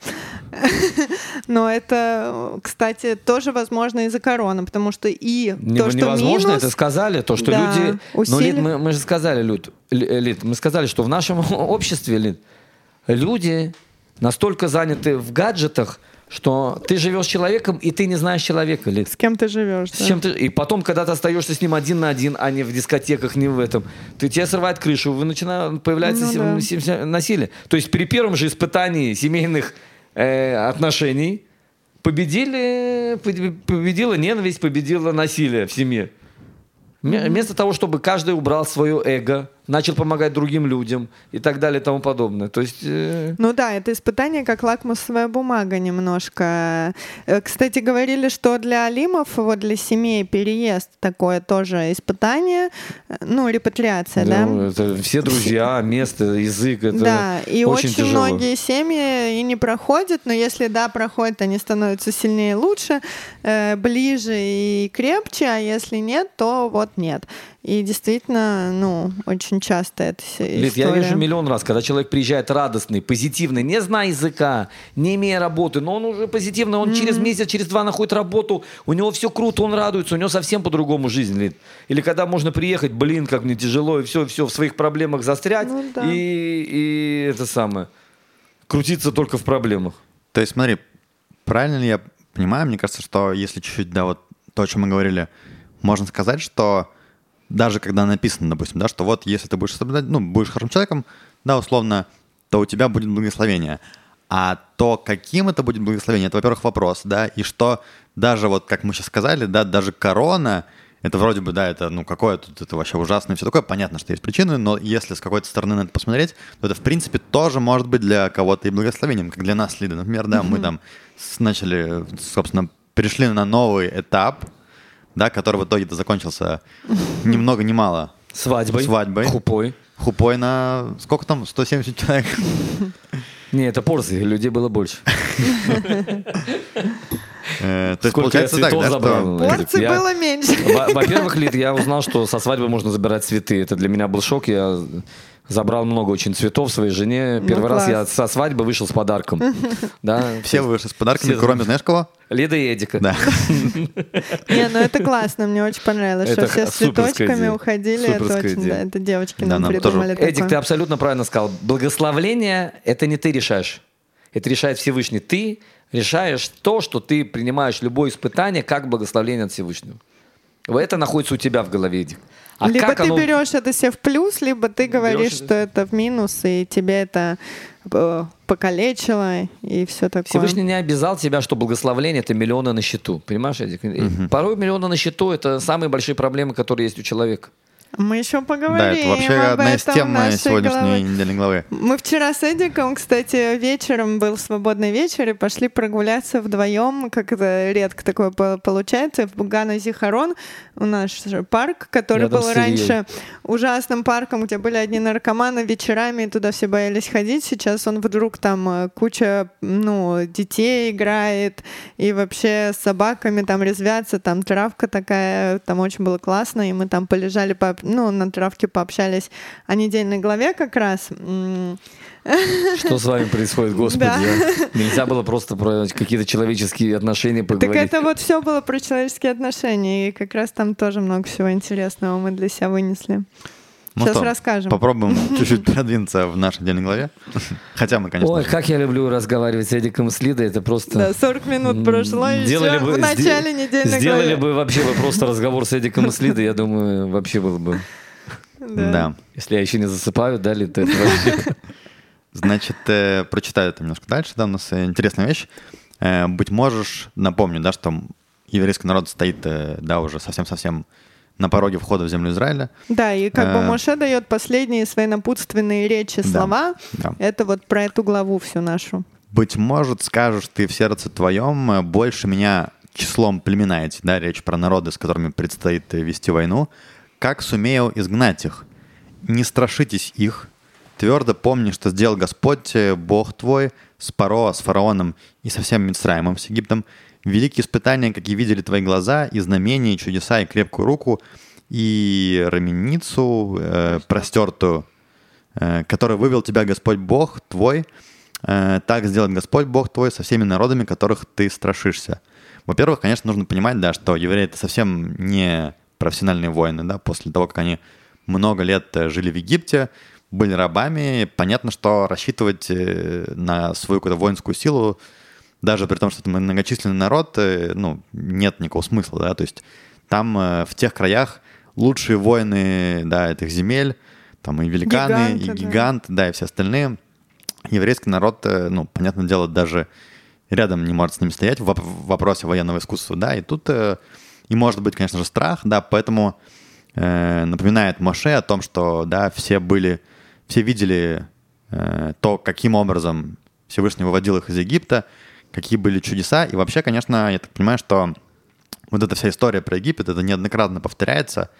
Но это, кстати, тоже возможно из-за короны, потому что и то, что невозможно это сказали, то, что люди... Ну, мы, же сказали, Люд, Лид, мы сказали, что в нашем обществе, Лид, люди настолько заняты в гаджетах, что ты живешь с человеком, и ты не знаешь человека, Лид. с кем ты живешь. С да. чем ты... И потом, когда ты остаешься с ним один на один, а не в дискотеках, не в этом, ты тебя срывает крышу, вы начинает появляется Ну сем- да. сем- насилие. То есть при первом же испытании семейных э, отношений победили, побе- победила ненависть, победила насилие в семье. Ме- Вместо того, чтобы каждый убрал свое эго, начал помогать другим людям и так далее и тому подобное. То есть... э, Ну да, это испытание как лакмусовая бумага немножко. Э, Кстати, говорили, что для алимов, вот для семей переезд такое тоже испытание, э, ну, репатриация, да? ну, это все друзья, место, язык. Это да, и очень, очень, тяжело. многие семьи и не проходят, но если да, проходят, они становятся сильнее и лучше, ближе и крепче, а если нет, то вот нет. И действительно, ну, очень часто это вся Лид, я вижу миллион раз, когда человек приезжает радостный, позитивный, не зная языка, не имея работы, но он уже позитивный, он через месяц, через два находит работу, у него все круто, он радуется, у него совсем по-другому жизнь, Лид. Или когда можно приехать, блин, как мне тяжело, и все, все в своих проблемах застрять, Ну да. и, и это самое, крутиться только в проблемах. То есть, смотри, правильно ли я понимаю, мне кажется, что если чуть-чуть, да, вот то, о чем мы говорили, можно сказать, что даже когда написано, допустим, да, что вот если ты будешь соблюдать, ну, будешь хорошим человеком, да, условно, то у тебя будет благословение. А то, каким это будет благословение, это, во-первых, вопрос, да, и что даже вот, как мы сейчас сказали, да, даже корона, это вроде бы, да, это, ну, какое тут, это вообще ужасно и все такое, понятно, что есть причины, но если с какой-то стороны на это посмотреть, то это, в принципе, тоже может быть для кого-то и благословением, как для нас, Лида, например, да, мы там начали, собственно, перешли на новый этап, да, который в итоге-то закончился ни много ни мало Свадьбой, Свадьбой. хупой. хупой на, сколько там, 170 человек? Не, это порции, людей было больше. Э, То есть Сколько я получается так, да, забрал. Порций было меньше. Во- Во-первых, Лид, я узнал, что со свадьбы можно забирать цветы. Это для меня был шок. Я забрал много очень цветов своей жене. Ну, Первый раз класс. я со свадьбы вышел с подарком. Да. Все вышли с подарками, Все кроме, знаешь кого? Лида и Эдика. Да. Не, ну это классно, мне очень понравилось, что все с цветочками идея. уходили. Это очень, идея. да, это девочки Да, нам придумали Эдик, ты абсолютно правильно сказал. Благословление — это не ты решаешь. Это решает Всевышний. Ты решаешь то, что ты принимаешь любое испытание как благословение от Всевышнего. Это находится у тебя в голове, Эдик. А либо как ты оно- берешь это себе в плюс, либо ты говоришь, это- что это в минус, и тебе это э, покалечило, и все такое. Всевышний не обязал тебя, что благословление это миллионы на счету. Понимаешь, Эдик? И Порой миллионы на счету это самые большие проблемы, которые есть у человека. Мы еще поговорим Да, это вообще об одна из тем нашей сегодняшней недельной главы. Мы вчера с Эдиком, кстати, вечером был свободный вечер, и пошли прогуляться вдвоем, как это редко такое по- получается, в Бугана Зихарон, у нас парк, который Рядом был раньше ужасным парком, где были одни наркоманы вечерами, и туда все боялись ходить. Сейчас он вдруг там э, куча, ну, детей играет, и вообще с собаками там резвятся, там травка такая, там очень было классно, и мы там полежали, по, ну, на травке пообщались о недельной главе как раз. Что с вами происходит, Господи? Да. а? Нельзя было просто про какие-то человеческие отношения Так поговорить. это вот все было про человеческие отношения, и как раз там тоже много всего интересного мы для себя вынесли. Ну Сейчас что, расскажем. Попробуем чуть-чуть продвинуться в нашей недельной главе. Хотя мы, конечно, Ой, же, как я люблю разговаривать с Эдиком и с Лидой, это просто... Да, 40 минут прошло, делали еще бы- в начале сде- недельной Сделали главе. бы вообще бы просто разговор с Эдиком и с Лидой, я думаю, вообще было бы... да. Если я еще не засыпаю, да, Лид, то это вообще... Значит, э, прочитаю это немножко дальше. Да, у нас э, интересная вещь. Э, быть можешь, напомню, да, что еврейский народ стоит, э, да, уже совсем-совсем на пороге входа в землю Израиля. Да, и как бы Э, Моше дает последние свои напутственные речи, Да, слова. да. Это вот про эту главу всю нашу. Быть может, скажешь ты в сердце твоем, э, больше меня числом племена эти, да, речь про народы, с которыми предстоит э, вести войну, как сумею изгнать их? Не страшитесь их, твердо помни, что сделал Господь, Бог твой, с Паро, с фараоном и со всем Мицраимом, с Египтом, великие испытания, какие видели твои глаза, и знамения, и чудеса, и крепкую руку, и раменницу э, простертую, э, который вывел тебя Господь Бог твой, э, так сделает Господь Бог твой со всеми народами, которых ты страшишься. Во-первых, конечно, нужно понимать, да, что евреи это совсем не профессиональные воины, да, после того, как они много лет э, жили в Египте, были рабами, понятно, что рассчитывать э, на свою какую-то воинскую силу, даже при том, что это многочисленный народ, э, ну, нет никакого смысла, да, то есть там э, в тех краях лучшие воины, да, этих земель, там и великаны, Гиганты, и да. гиганты, да, и все остальные. Еврейский народ, э, ну, понятное дело, даже рядом не может с ними стоять в воп- в вопросе военного искусства, да, и тут и может быть, конечно же, страх, да, поэтому э, напоминает Моше о том, что, да, все были, все видели э, то, каким образом Всевышний выводил их из Египта, какие были чудеса, и вообще, конечно, я так понимаю, что вот эта вся история про Египет, это неоднократно повторяется,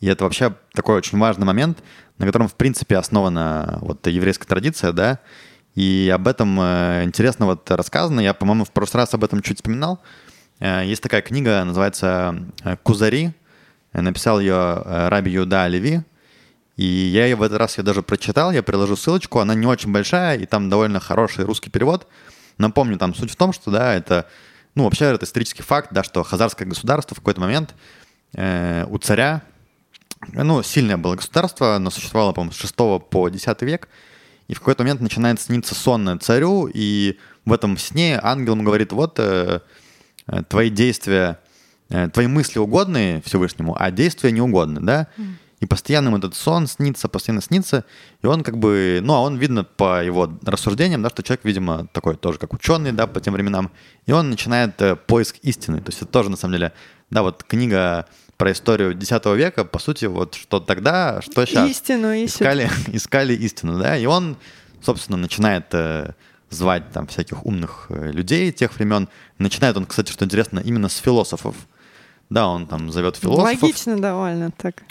и это вообще такой очень важный момент, на котором, в принципе, основана вот еврейская традиция, да, и об этом э, интересно вот рассказано. Я, по-моему, в прошлый раз об этом чуть вспоминал. Э, есть такая книга, называется э, «Кузари». Написал ее Раби Юда Леви. И я ее в этот раз я даже прочитал, я приложу ссылочку, она не очень большая, и там довольно хороший русский перевод. Напомню, там суть в том, что, да, это, ну, вообще это исторический факт, да, что хазарское государство в какой-то момент э, у царя, ну, сильное было государство, оно существовало, по-моему, с 6 по 10 век, и в какой-то момент начинает сниться сон царю, и в этом сне ангел ему говорит, вот э, э, твои действия, э, твои мысли угодны Всевышнему, а действия не угодны, да? И постоянно ему этот сон снится, постоянно снится, и он как бы, ну, а он видно по его рассуждениям, да, что человек, видимо, такой тоже как ученый, да, по тем временам, и он начинает э, поиск истины, то есть это тоже, на самом деле, да, вот книга про историю X века, по сути, вот что тогда, что сейчас. Истину ищут. Искали, искали истину, да, и он, собственно, начинает э, звать там всяких умных э, людей тех времен. Начинает он, кстати, что интересно, именно с философов. Да, он там зовет философов. Логично довольно так.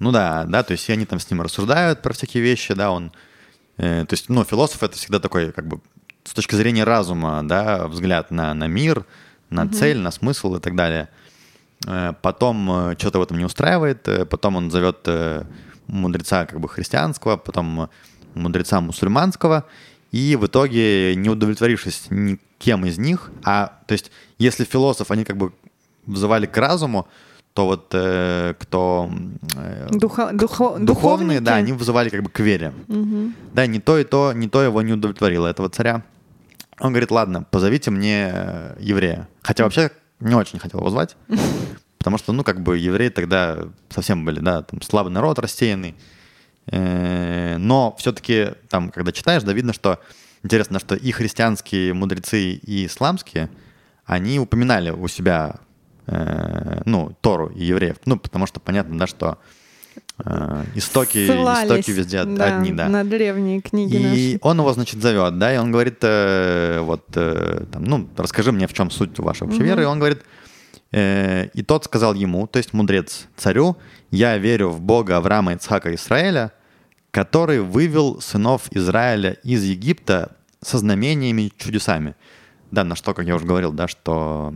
Ну да, да, то есть и они там с ним рассуждают про всякие вещи, да, он, э, то есть, ну, философ это всегда такой, как бы, с точки зрения разума, да, взгляд на, на мир, на цель, на смысл и так далее. Э, потом э, что-то в этом не устраивает, э, потом он зовет э, мудреца как бы христианского, потом мудреца мусульманского, и в итоге, не удовлетворившись никем из них, а, то есть, если философ, они как бы взывали к разуму, то вот э, кто э, Духа, духо, духовные, да, они вызывали как бы к вере. Угу. Да, не то и то, не то его не удовлетворило этого царя. Он говорит, ладно, позовите мне э, еврея. Хотя вообще не очень хотел его звать, потому что, ну, как бы евреи тогда совсем были, да, там слабый народ рассеянный. Э, но все-таки там, когда читаешь, да, видно, что интересно, что и христианские мудрецы, и исламские, они упоминали у себя Э, ну, Тору и евреев. Ну, потому что понятно, да, что э, истоки, истоки везде да, одни, да. На древние книги. И наши. он его, значит, зовет, да, и он говорит, э, вот, э, там, ну, расскажи мне, в чем суть вашей общей угу. веры. И он говорит, э, и тот сказал ему, то есть мудрец царю, я верю в Бога Авраама, Ицхака и Израиля, который вывел сынов Израиля из Египта со знамениями и чудесами. Да, на что, как я уже говорил, да, что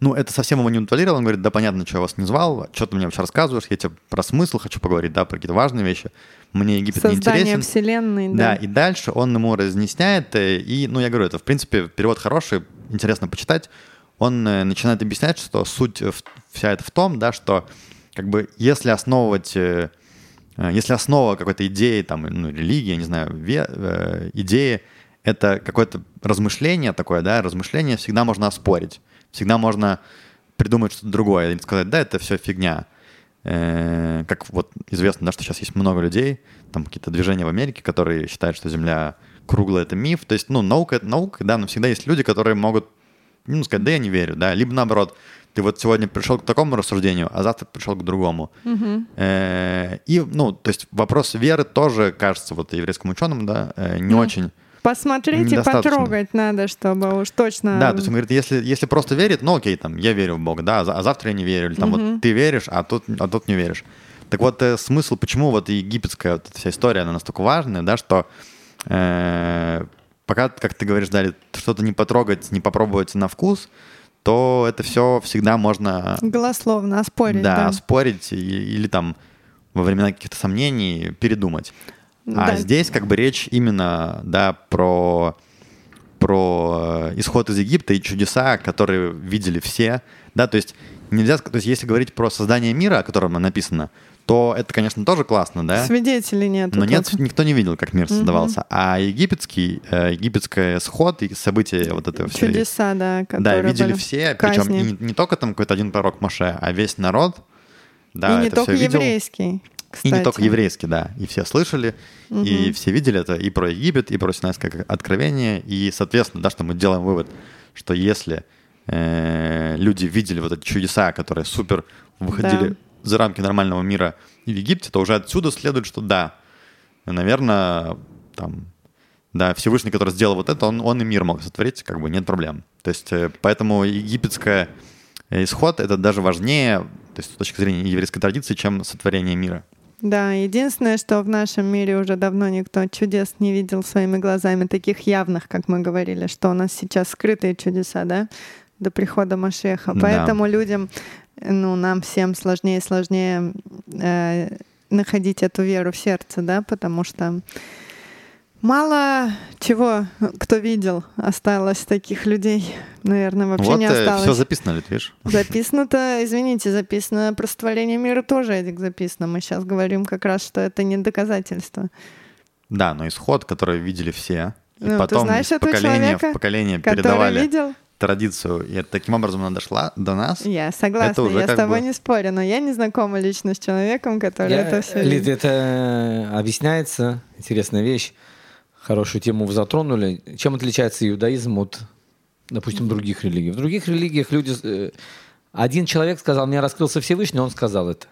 ну, это совсем его не удовлетворило. Он говорит, да, понятно, что я вас не звал, что ты мне вообще рассказываешь, я тебе про смысл хочу поговорить, да, про какие-то важные вещи. Мне Египет Создание не интересен. вселенной, да. Да, и дальше он ему разъясняет, э, и, ну, я говорю, это, в принципе, перевод хороший, интересно почитать. Он э, начинает объяснять, что суть вся это в том, да, что как бы если основывать э, если основа какой-то идеи, там, ну, религии, я не знаю, ве, э, идеи, это какое-то размышление такое, да, размышление всегда можно оспорить. Всегда можно придумать что-то другое и сказать, да, это все фигня. Э, как вот известно, да, что сейчас есть много людей, там какие-то движения в Америке, которые считают, что Земля круглая — это миф. То есть, ну, наука — это наука, да, но всегда есть люди, которые могут, ну, сказать, да, я не верю, да, либо наоборот, ты вот сегодня пришел к такому рассуждению, а завтра пришел к другому. Угу. И, ну, то есть вопрос веры тоже, кажется, вот еврейскому ученому, да, э, не ну, очень Посмотреть и потрогать надо, чтобы уж точно... Да, то есть он говорит, если, если просто верит, ну окей, там, я верю в Бога, да, а завтра я не верю, или там угу. вот ты веришь, а тут, а тут не веришь. Так вот, э, смысл, почему вот египетская вот вся история, она настолько важная, да, что э, пока, как ты говоришь, да, что-то не потрогать, не попробовать на вкус, то это все всегда можно... Голословно оспорить, да. Да, оспорить или, или там во времена каких-то сомнений передумать. А да. здесь как бы речь именно, да, про, про э, исход из Египта и чудеса, которые видели все, да, то есть нельзя, то есть если говорить про создание мира, о котором написано, то это, конечно, тоже классно, да? Свидетелей нет. Но нет, никто не видел, как мир создавался. Угу. А египетский, э, египетский сход и события вот этого всего. Чудеса, да, которые Да, видели все, казни. причем и не, не только там какой-то один пророк Моше, а весь народ. Да, и не только еврейский. Кстати. И не только еврейский, да. И все слышали, угу. и все видели это и про Египет, и про Синайское откровение. И, соответственно, да, что мы делаем вывод, что если э, люди видели вот эти чудеса, которые супер выходили да. за рамки нормального мира в Египте, то уже отсюда следует, что да, наверное, там, да, Всевышний, который сделал вот это, он, он и мир мог сотворить, как бы нет проблем. То есть, э, поэтому египетская исход — это даже важнее, то есть с точки зрения еврейской традиции, чем сотворение мира. Да, единственное, что в нашем мире уже давно никто чудес не видел своими глазами, таких явных, как мы говорили, что у нас сейчас скрытые чудеса, да, до прихода Машеха. Да. Поэтому людям, ну, нам всем сложнее и сложнее э, находить эту веру в сердце, да, потому что Мало чего, кто видел, осталось таких людей. Наверное, вообще вот не э, осталось. все записано, ведь, видишь? Записано-то, извините, записано про стволение мира тоже этих записано. Мы сейчас говорим как раз, что это не доказательство. Да, но исход, который видели все, и ну, потом знаешь из поколения в поколение передавали видел? традицию, и таким образом она дошла до нас. Я согласна, это уже я с тобой бы... не спорю, но я не знакома лично с человеком, который я, это все Лид, это объясняется, интересная вещь хорошую тему вы затронули. Чем отличается иудаизм от, допустим, других религий? В других религиях люди... Э, один человек сказал, мне раскрылся Всевышний, он сказал это.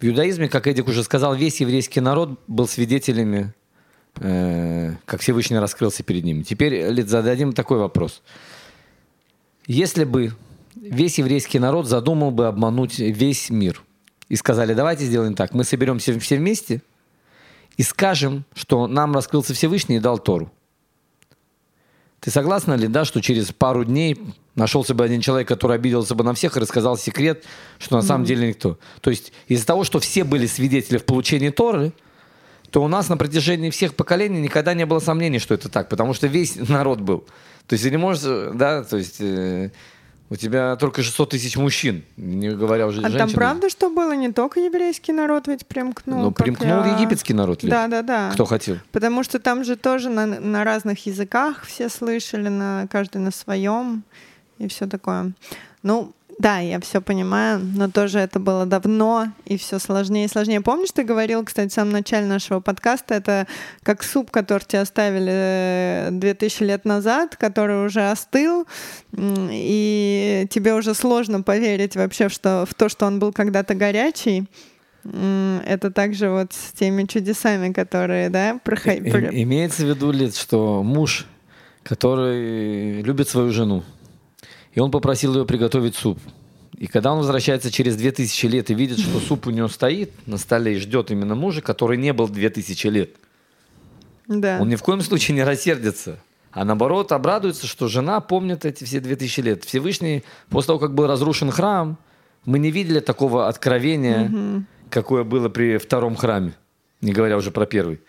В иудаизме, как Эдик уже сказал, весь еврейский народ был свидетелями, э, как Всевышний раскрылся перед ними. Теперь, зададим такой вопрос. Если бы весь еврейский народ задумал бы обмануть весь мир и сказали, давайте сделаем так, мы соберемся все вместе – и скажем, что нам раскрылся Всевышний и дал Тору. Ты согласна ли, да, что через пару дней нашелся бы один человек, который обиделся бы на всех и рассказал секрет, что на самом деле никто. То есть из-за того, что все были свидетели в получении Торы, то у нас на протяжении всех поколений никогда не было сомнений, что это так, потому что весь народ был. То есть ты не можешь, да, то есть э, у тебя только 600 тысяч мужчин, не говоря уже А женщин. там правда, что было не только еврейский народ ведь примкнул? Ну, примкнул я- египетский народ ли? Да, да, да. Кто хотел? Потому что там же тоже на, на разных языках все слышали, на каждый на своем и все такое. Ну, да, я все понимаю, но тоже это было давно, и все сложнее и сложнее. Помнишь, ты говорил, кстати, в самом начале нашего подкаста, это как суп, который тебе оставили э, 2000 лет назад, который уже остыл, и тебе уже сложно поверить вообще что, в то, что он был когда-то горячий. Это также вот с теми чудесами, которые, да, проходили. и- Имеется в виду ли, что муж, который любит свою жену, и он попросил ее приготовить суп. И когда он возвращается через 2000 лет и видит, что суп у нее стоит на столе и ждет именно мужа, который не был 2000 лет, Да. он ни в коем случае не рассердится. А наоборот, обрадуется, что жена помнит эти все 2000 лет. Всевышний, после того, как был разрушен храм, мы не видели такого откровения, какое было при втором храме, не говоря уже про первый.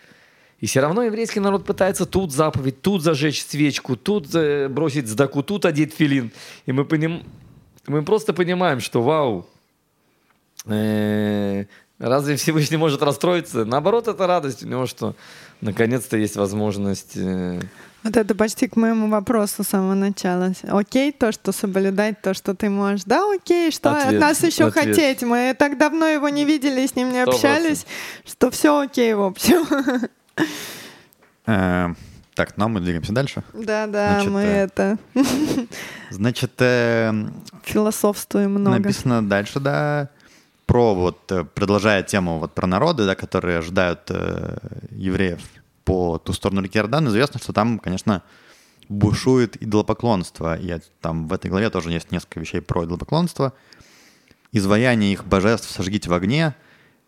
И все равно еврейский народ пытается тут заповедь, тут зажечь свечку, тут э, бросить сдаку, тут одеть филин. И мы, поним... мы просто понимаем, что вау, э, разве Всевышний может расстроиться? Наоборот, это радость у него, что наконец-то есть возможность... э, Вот это почти к моему вопросу с самого начала. Окей, то, что соблюдать, то, что ты можешь. Да, окей, что от Ответ, нас еще ответ. хотеть? Мы так давно его не видели с ним не Сто общались, что все окей, в общем. Э, Так, ну а мы двигаемся дальше. Да, да, Значит, мы э, это Значит, э, философствуем много. написано дальше, да, про вот, э, продолжая тему вот про народы, да, которые ожидают э, евреев по ту сторону реки Иордан, известно, что там, конечно, бушует идолопоклонство. И там в этой главе тоже есть несколько вещей про идолопоклонство. Изваяние их божеств сожгите в огне,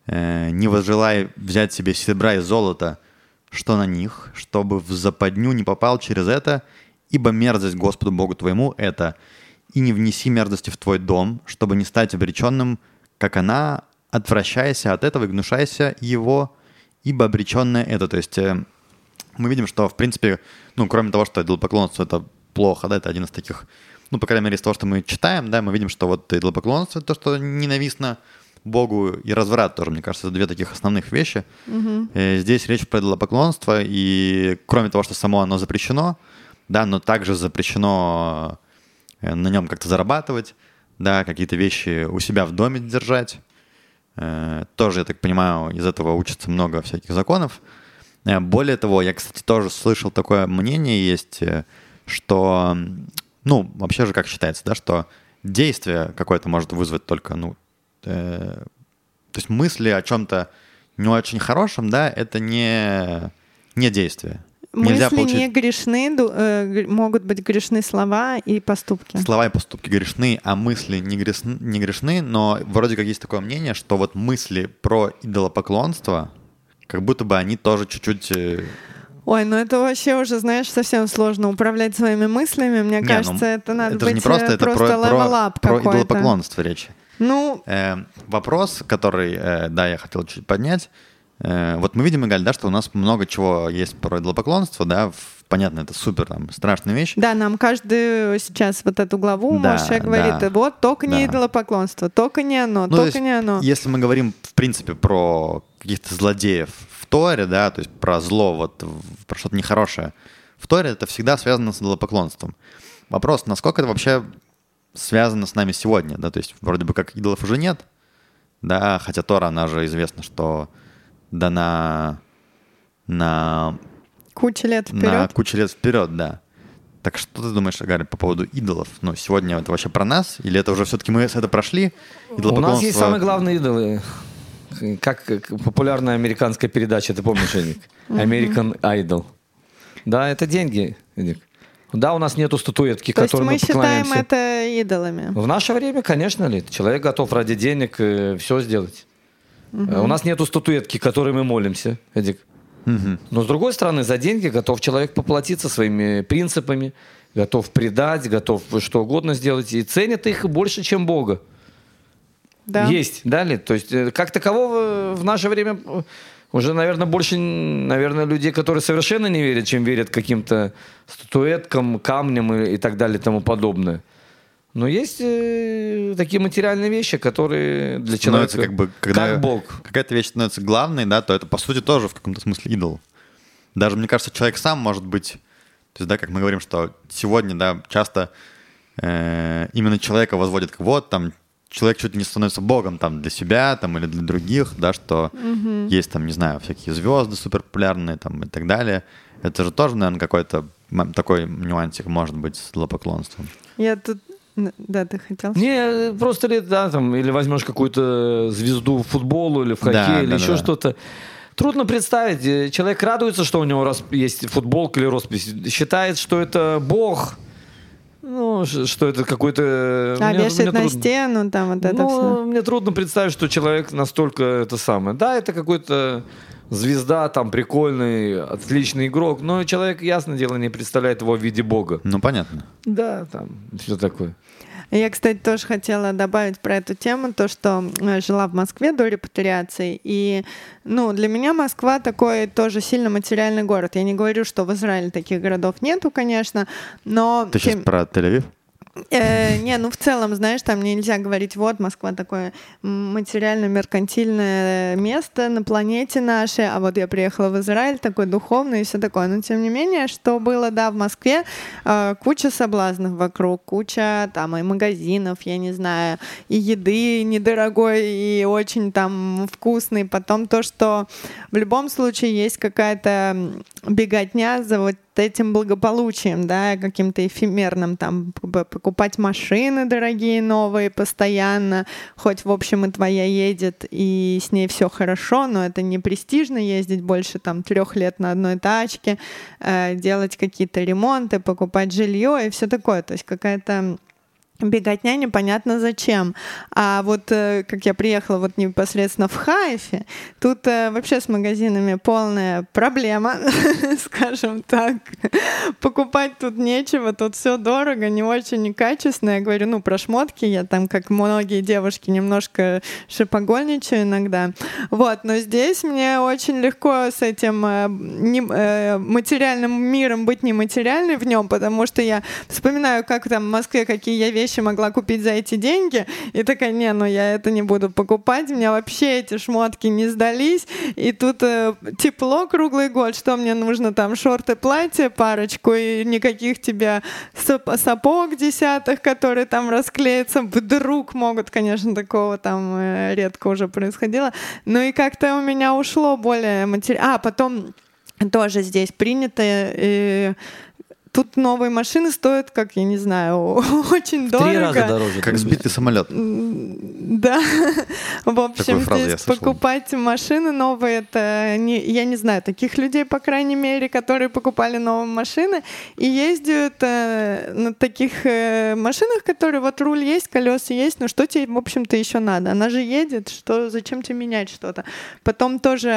э, не возжелай взять себе серебра и золота, что на них, чтобы в западню не попал через это, ибо мерзость Господу Богу твоему это, и не внеси мерзости в твой дом, чтобы не стать обреченным, как она, отвращайся от этого и гнушайся его, ибо обреченное это. То есть э, мы видим, что, в принципе, ну, кроме того, что идолопоклонство — это плохо, да, это один из таких, ну, по крайней мере, из того, что мы читаем, да, мы видим, что вот идолопоклонство — то, что ненавистно Богу, и разврат тоже, мне кажется, это две таких основных вещи. Э, Здесь речь про идолопоклонство, и кроме того, что само оно запрещено, да, но также запрещено э, на нем как-то зарабатывать, да, какие-то вещи у себя в доме держать. Э, Тоже, я так понимаю, из этого учится много всяких законов. Более того, я, кстати, тоже слышал такое мнение есть, что, ну, вообще же как считается, да, что действие какое-то может вызвать только, ну, то есть мысли о чем-то не очень хорошем, да, это не, не действие. Нельзя Мысли получить- не грешны, э, могут быть грешны слова и поступки. Слова и поступки грешны, а мысли не грешны, не грешны, но вроде как есть такое мнение, что вот мысли про идолопоклонство, как будто бы они тоже чуть-чуть... э, Ой, ну это вообще уже, знаешь, совсем сложно управлять своими мыслями. Мне не, кажется, ну, это надо это быть не просто, э, это про, просто про, про идолопоклонство речь. Ну, Э, вопрос, который, э, да, я хотел чуть поднять. Э, вот мы видим, Игаль, да, что у нас много чего есть про идолопоклонство, да, в- понятно, это супер там страшная вещь. да, нам каждый сейчас вот эту главу Да, Моше говорит, да, вот только не да. идолопоклонство, только не оно, Ну, то только есть, не оно. Если мы говорим, в принципе, про каких-то злодеев в Торе, да, то есть про зло, вот, про что-то нехорошее, в Торе это всегда связано с идолопоклонством. Вопрос, насколько это вообще связано с нами сегодня, да, то есть вроде бы как идолов уже нет, да, хотя Тора, она же известна, что дана на, Куча лет на вперед. кучу лет вперед, да. Так что ты думаешь, Гарри, по поводу идолов? Ну, сегодня это вообще про нас? Или это уже все-таки мы это прошли? У нас есть самые главные идолы. Как, как популярная американская передача, ты помнишь, Эдик? American Idol. Да, это деньги, Эдик. Да, у нас нету статуэтки, То которой мы мы, считаем это идолами. В наше время, конечно ли, человек готов ради денег все сделать. Э, У нас нету статуэтки, которой мы молимся, Эдик. Но с другой стороны, за деньги готов человек поплатиться своими принципами, готов предать, готов что угодно сделать, и ценит их больше, чем Бога. Да. Есть, да ли? То есть э, как такового в наше время э, уже, наверное, больше, наверное, людей, которые совершенно не верят, чем верят каким-то статуэткам, камням и, и так далее и тому подобное. Но есть э, такие материальные вещи, которые для человека становится как бы, когда как Бог. какая-то вещь становится главной, да, то это по сути тоже в каком-то смысле идол. Даже мне кажется, человек сам может быть, то есть, да, как мы говорим, что сегодня, да, часто э, именно человека возводят как вот там человек чуть ли не становится богом там для себя там или для других, да, что есть там, не знаю, всякие звезды суперпопулярные там и так далее. Это же тоже, наверное, какой-то такой нюансик может быть с злопоклонством. Я тут... Да, ты хотел? Не, просто ли, да, там, или возьмешь какую-то звезду в футболу или в хоккей, Да, или да, еще да. что-то. Трудно представить. Э, Человек радуется, что у него есть футболка или роспись. Считает, что это бог. Ну, что это какой-то... А, мне- вешает мне на трудно. стену, там вот это ну, все. мне трудно представить, что человек настолько это самое. Да, это какой-то звезда, там, прикольный, отличный игрок, но человек, ясно дело, не представляет его в виде бога. Ну, понятно. Да, там, все такое. Я, кстати, тоже хотела добавить про эту тему, то, что э, жила в Москве до репатриации, и, ну, для меня Москва такой тоже сильно материальный город. Я не говорю, что в Израиле таких городов нету, конечно, но... Ты сейчас про Тель-Авив? Э, не, ну в целом, знаешь, там нельзя говорить, вот Москва такое материально-меркантильное место на планете нашей, а вот я приехала в Израиль, такой духовный и все такое. Но тем не менее, что было, да, в Москве, э, куча соблазнов вокруг, куча там и магазинов, я не знаю, и еды недорогой, и очень там вкусный. Потом то, что в любом случае есть какая-то беготня за вот этим благополучием, да, каким-то эфемерным, там, покупать машины дорогие, новые постоянно, хоть, в общем, и твоя едет, и с ней все хорошо, но это не престижно ездить больше, там, трех лет на одной тачке, э, делать какие-то ремонты, покупать жилье и все такое, то есть какая-то беготня непонятно зачем. А вот э, как я приехала вот непосредственно в Хайфе, тут э, вообще с магазинами полная проблема, скажем так. Покупать тут нечего, тут все дорого, не очень некачественно. Я говорю, ну, про шмотки я там, как многие девушки, немножко шипогольничаю иногда. Вот, но здесь мне очень легко с этим э, материальным миром быть нематериальной в нем, потому что я вспоминаю, как там в Москве, какие я вещи могла купить за эти деньги, и такая, не, ну я это не буду покупать, мне вообще эти шмотки не сдались, и тут э, тепло круглый год, что мне нужно там шорты, платье, парочку, и никаких сап- сапог десятых, которые там расклеятся, вдруг могут, конечно, такого там э, редко уже происходило, ну и как-то у меня ушло более материал, а потом тоже здесь принято э, Тут новые машины стоят, как я не знаю, очень дорого. Три раза дороже. Как сбитый самолет. Да. В общем, здесь покупать машины новые, это не, я не знаю, таких людей, по крайней мере, которые покупали новые машины и ездят э, на таких э, машинах, которые вот руль есть, колеса есть, но что тебе, в общем-то, еще надо? Она же едет, что, зачем тебе менять что-то? Потом тоже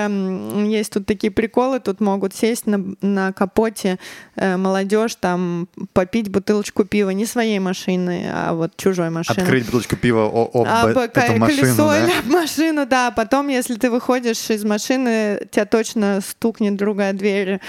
есть тут такие приколы, тут могут сесть на, на капоте э, молодежь, там попить бутылочку пива не своей машины, а вот чужой машины. Открыть бутылочку пива о- об А, эту машину, колесо да? или об машину, да. Потом, если ты выходишь из машины, тебя точно стукнет другая дверь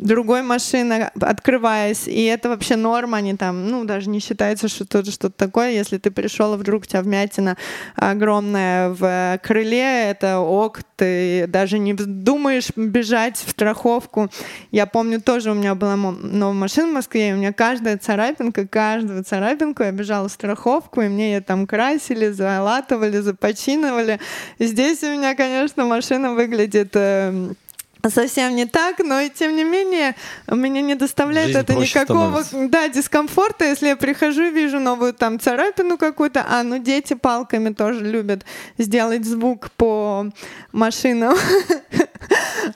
другой машины, открываясь. И это вообще норма, они там, ну, даже не считается, что это что-то такое. Если ты пришел, и вдруг у тебя вмятина огромная в крыле, это ок, ты даже не думаешь бежать в страховку. Я помню, тоже у меня была новая машина в Москве, и у меня каждая царапинка, каждую царапинку я бежала в страховку, и мне ее там красили, залатывали, започиновали. И здесь у меня, конечно, машина выглядит э, совсем не так, но и тем не менее меня не доставляет Жизнь это никакого становится. да, дискомфорта, если я прихожу и вижу новую там царапину какую-то, а ну дети палками тоже любят сделать звук по машинам.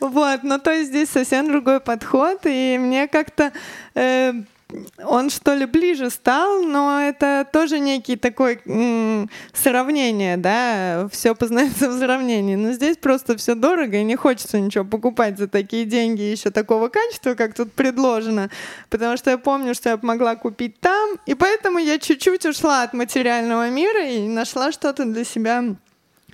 Вот, но то есть здесь совсем другой подход, и мне как-то э, он что ли ближе стал, но это тоже некий такой м- сравнение, да, все познается в сравнении. Но здесь просто все дорого и не хочется ничего покупать за такие деньги еще такого качества, как тут предложено, потому что я помню, что я могла купить там, и поэтому я чуть-чуть ушла от материального мира и нашла что-то для себя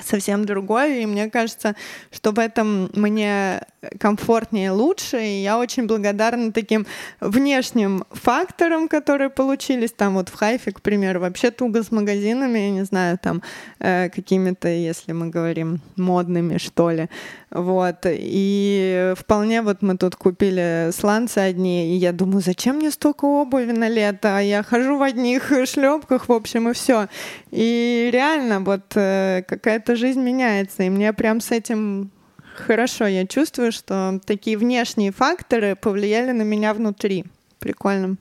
совсем другое, и мне кажется, что в этом мне комфортнее, лучше, и я очень благодарна таким внешним факторам, которые получились. Там вот в Хайфе, к примеру, вообще туго с магазинами, я не знаю, там э, какими-то, если мы говорим, модными, что ли, вот, и вполне вот мы тут купили сланцы одни, и я думаю, зачем мне столько обуви на лето, а я хожу в одних шлепках, в общем, и все, и реально вот э, какая-то жизнь меняется, и мне прям с этим хорошо. Я чувствую, что такие внешние факторы повлияли на меня внутри. Прикольно.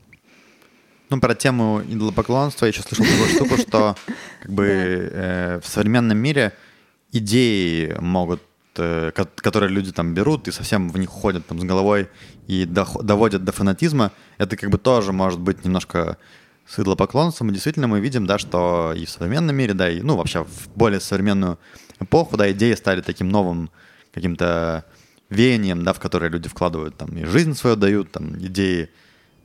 Ну, про тему идолопоклонства я еще слышал такую штуку, что как бы э, в современном мире идеи могут, э, которые люди там берут и совсем в них ходят там с головой и доводят до фанатизма, это как бы тоже может быть немножко с идолопоклонством. Действительно мы видим, да, что и в современном мире, да, и ну вообще в более современную эпоху, да, идеи стали таким новым каким-то веянием, да, в которое люди вкладывают там и жизнь свою дают, там идеи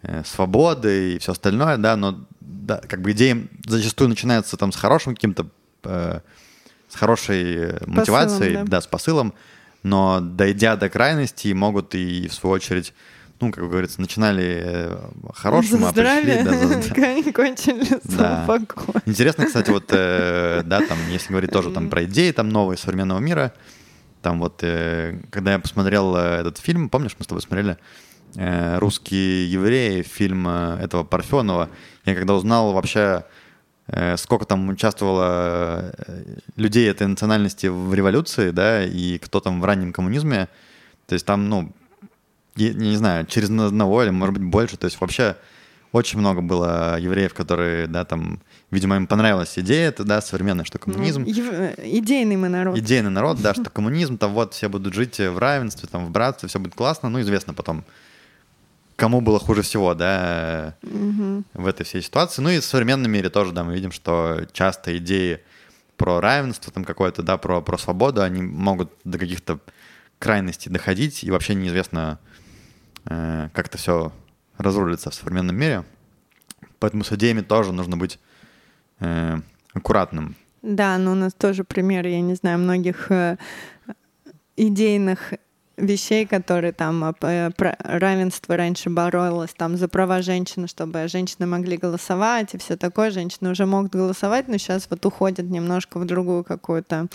э, свободы и все остальное, да, но да, как бы идеи зачастую начинаются там с хорошим каким-то, э, с хорошей мотивацией, посылом, да. да, с посылом, но дойдя до крайности могут и в свою очередь ну, как говорится, начинали э, хорошим, а пришли... Да, за... кончили да. Интересно, кстати, вот, э, да, там, если говорить тоже там про идеи там новые современного мира, там вот, э, когда я посмотрел э, этот фильм, помнишь, мы с тобой смотрели э, «Русские евреи», фильм э, этого Парфенова, я когда узнал вообще, сколько там участвовало людей этой национальности в революции, да, и кто там в раннем коммунизме, то есть там, ну, я, не знаю, через одного или, может быть, больше, то есть вообще очень много было евреев, которые, да, там, видимо, им понравилась идея это, да, современная, что коммунизм... Ну, ев... Идейный мы народ. Идейный народ, да, что коммунизм, там вот все будут жить в равенстве, там, в братстве, все будет классно, ну, известно потом, кому было хуже всего, да, угу. в этой всей ситуации. Ну и в современном мире тоже, да, мы видим, что часто идеи про равенство там какое-то, да, про, про свободу, они могут до каких-то крайностей доходить, и вообще неизвестно, э, как это все разрулится в современном мире. Поэтому с идеями тоже нужно быть э, аккуратным. Да, но у нас тоже пример, я не знаю, многих э, идейных вещей, которые там э, про равенство раньше боролось, там за права женщины, чтобы женщины могли голосовать и все такое. Женщины уже могут голосовать, но сейчас вот уходят немножко в другую какую-то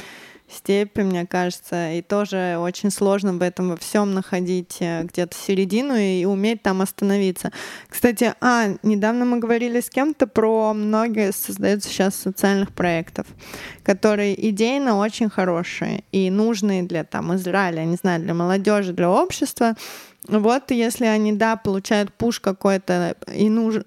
степи, мне кажется, и тоже очень сложно в этом во всем находить э, где-то середину и уметь там остановиться. Кстати, а, недавно мы говорили с кем-то про многие создаются сейчас социальных проектов, которые идейно очень хорошие и нужные для там Израиля, не знаю, для молодежи, для общества. Вот если они, да, получают пуш какой-то и нуж...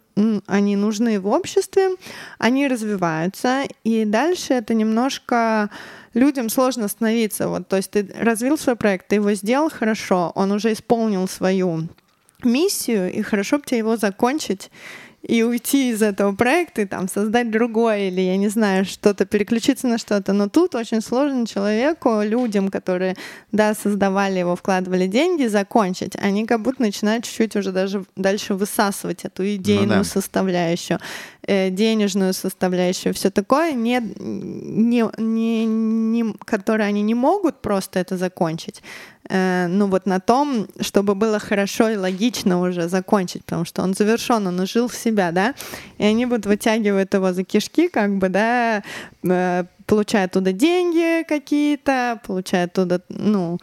они нужны в обществе, они развиваются, и дальше это немножко людям сложно остановиться. Вот, то есть ты развил свой проект, ты его сделал хорошо, он уже исполнил свою миссию, и хорошо бы тебе его закончить и уйти из этого проекта и там создать другое или, я не знаю, что-то, переключиться на что-то. Но тут очень сложно человеку, людям, которые, да, создавали его, вкладывали деньги, закончить. Они как будто начинают чуть-чуть уже даже дальше высасывать эту идейную ну, да. составляющую, э, денежную составляющую, все такое, не, не, не, не, которые они не могут просто это закончить. Э, ну вот на том, чтобы было хорошо и логично уже закончить, потому что он завершен, он жил в себя, да, и они будут вытягивать его за кишки, как бы, да, э, получают туда деньги какие-то, получают туда, ну,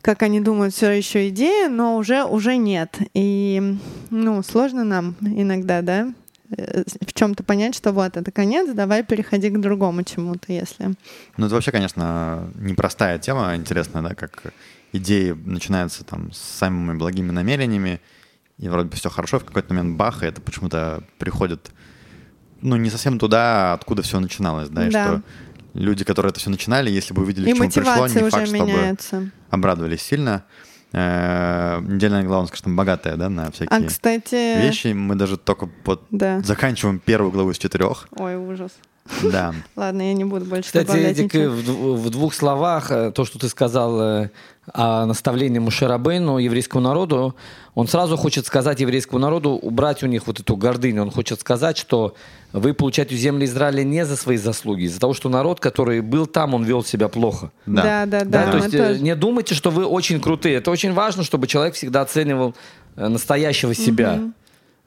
как они думают, все еще идея, но уже, уже нет. И, ну, сложно нам иногда, да, э, в чем-то понять, что вот это конец, давай переходи к другому чему-то, если. Ну, это вообще, конечно, непростая тема, интересная, да, как идеи начинаются там с самыми благими намерениями, и вроде бы все хорошо, в какой-то момент бах, и это почему-то приходит, ну, не совсем туда, откуда все начиналось, да, да. и что люди, которые это все начинали, если бы увидели, и к чему пришло, не факт, меняется. чтобы обрадовались сильно. э, недельная глава, нас, конечно, богатая, да, на всякие А, кстати... вещи. Мы даже только вот Да. заканчиваем первую главу из четырех. Ой, ужас. Да. Ладно, я не буду больше Кстати, Эдик, в, в двух словах, э, то, что ты сказал э, о наставлении Мушерабейну еврейскому народу, он сразу хочет сказать еврейскому народу, убрать у них вот эту гордыню. Он хочет сказать, что вы получаете земли Израиля не за свои заслуги, из-за того, что народ, который был там, он вел себя плохо. Да, да, да. Да, то мы есть э, тоже. не думайте, что вы очень крутые. Это очень важно, чтобы человек всегда оценивал настоящего себя.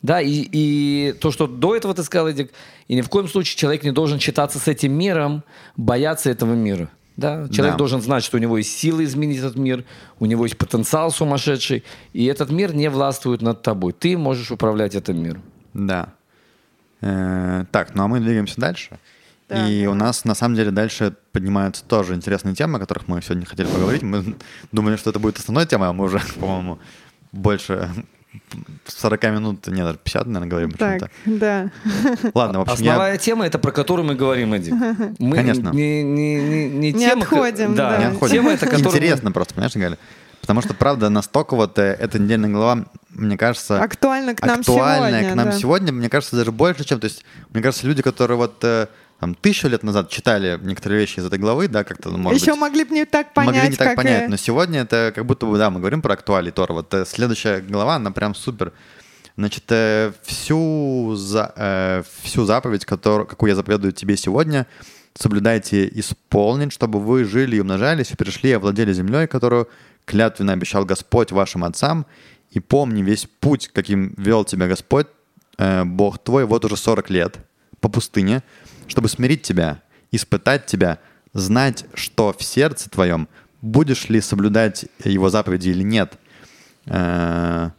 Да, и, и то, что до этого ты сказал, Эдик, и ни в коем случае человек не должен считаться с этим миром, бояться этого мира. Да? Человек Да. должен знать, что у него есть силы изменить этот мир, у него есть потенциал сумасшедший, и этот мир не властвует над тобой. Ты можешь управлять этим миром. Да. Э, так, ну а мы двигаемся дальше. Да. И у нас на самом деле дальше поднимаются тоже интересные темы, о которых мы сегодня хотели поговорить. Мы думали, что это будет основной темой, а мы уже, по-моему, больше 40 минут, нет, даже 50, наверное, говорим Так, чем-то. да. Ладно, в общем, я... Основная тема это про которую мы говорим, Эдик. Мы Конечно. Не, не, не, не, Не тема, отходим, да. Не Не отходим. Тема это, которую Интересно просто, понимаешь, Галя? Потому что, правда, настолько вот э, эта недельная глава, мне кажется, Актуально к нам актуальная сегодня. к нам да. сегодня, мне кажется, даже больше, чем... То есть, мне кажется, люди, которые вот э, там, тысячу лет назад читали некоторые вещи из этой главы, да, как-то, ну, может Еще быть, могли бы не так понять, могли не так понять, и- но сегодня это как будто бы, да, мы говорим про актуалий Тора. Вот э, следующая глава, она прям супер. Значит, э, всю, за, э, всю заповедь, которую, какую я заповедую тебе сегодня, соблюдайте исполнить, чтобы вы жили и умножались, и перешли и овладели землей, которую клятвенно обещал Господь вашим отцам, и помни весь путь, каким вел тебя Господь, э, Бог твой, вот уже 40 лет по пустыне, чтобы смирить тебя, испытать тебя, знать, что в сердце твоем, будешь ли соблюдать его заповеди или нет. Э,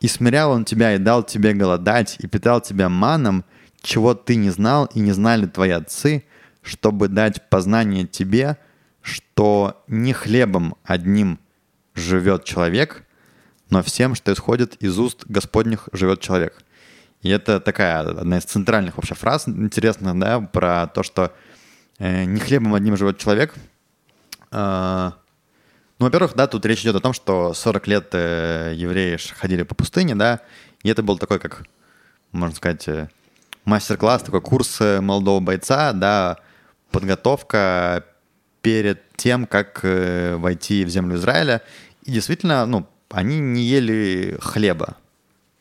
и смирял он тебя и дал тебе голодать, и питал тебя маном, чего ты не знал и не знали твои отцы, чтобы дать познание тебе, что не хлебом одним живет человек, но всем, что исходит из уст Господних, живет человек. И это такая одна из центральных вообще фраз интересных, да, про то, что э, не хлебом одним живет человек. Э, ну, во-первых, да, тут речь идет о том, что 40 лет э, евреи ходили по пустыне, да, и это был такой, как, можно сказать, э, мастер-класс, такой курс э, молодого бойца, да, подготовка перед тем, как э, войти в землю Израиля. И действительно, ну, они не ели хлеба,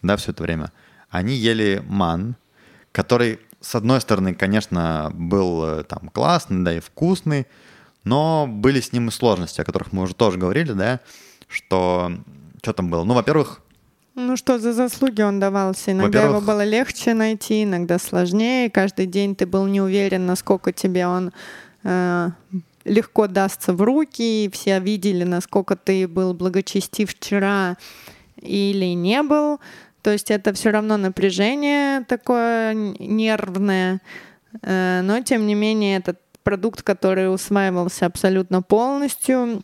да, все это время. Они ели ман, который, с одной стороны, конечно, был э, там классный, да, и вкусный, но были с ним и сложности, о которых мы уже тоже говорили, да, что что там было? Ну, во-первых, Ну что за заслуги он давался? Иногда его было легче найти, иногда сложнее. Каждый день ты был не уверен, насколько тебе он э, легко дастся в руки. И все видели, насколько ты был благочестив вчера или не был. То есть это все равно напряжение такое нервное. Э, Но тем не менее этот продукт, который усваивался абсолютно полностью,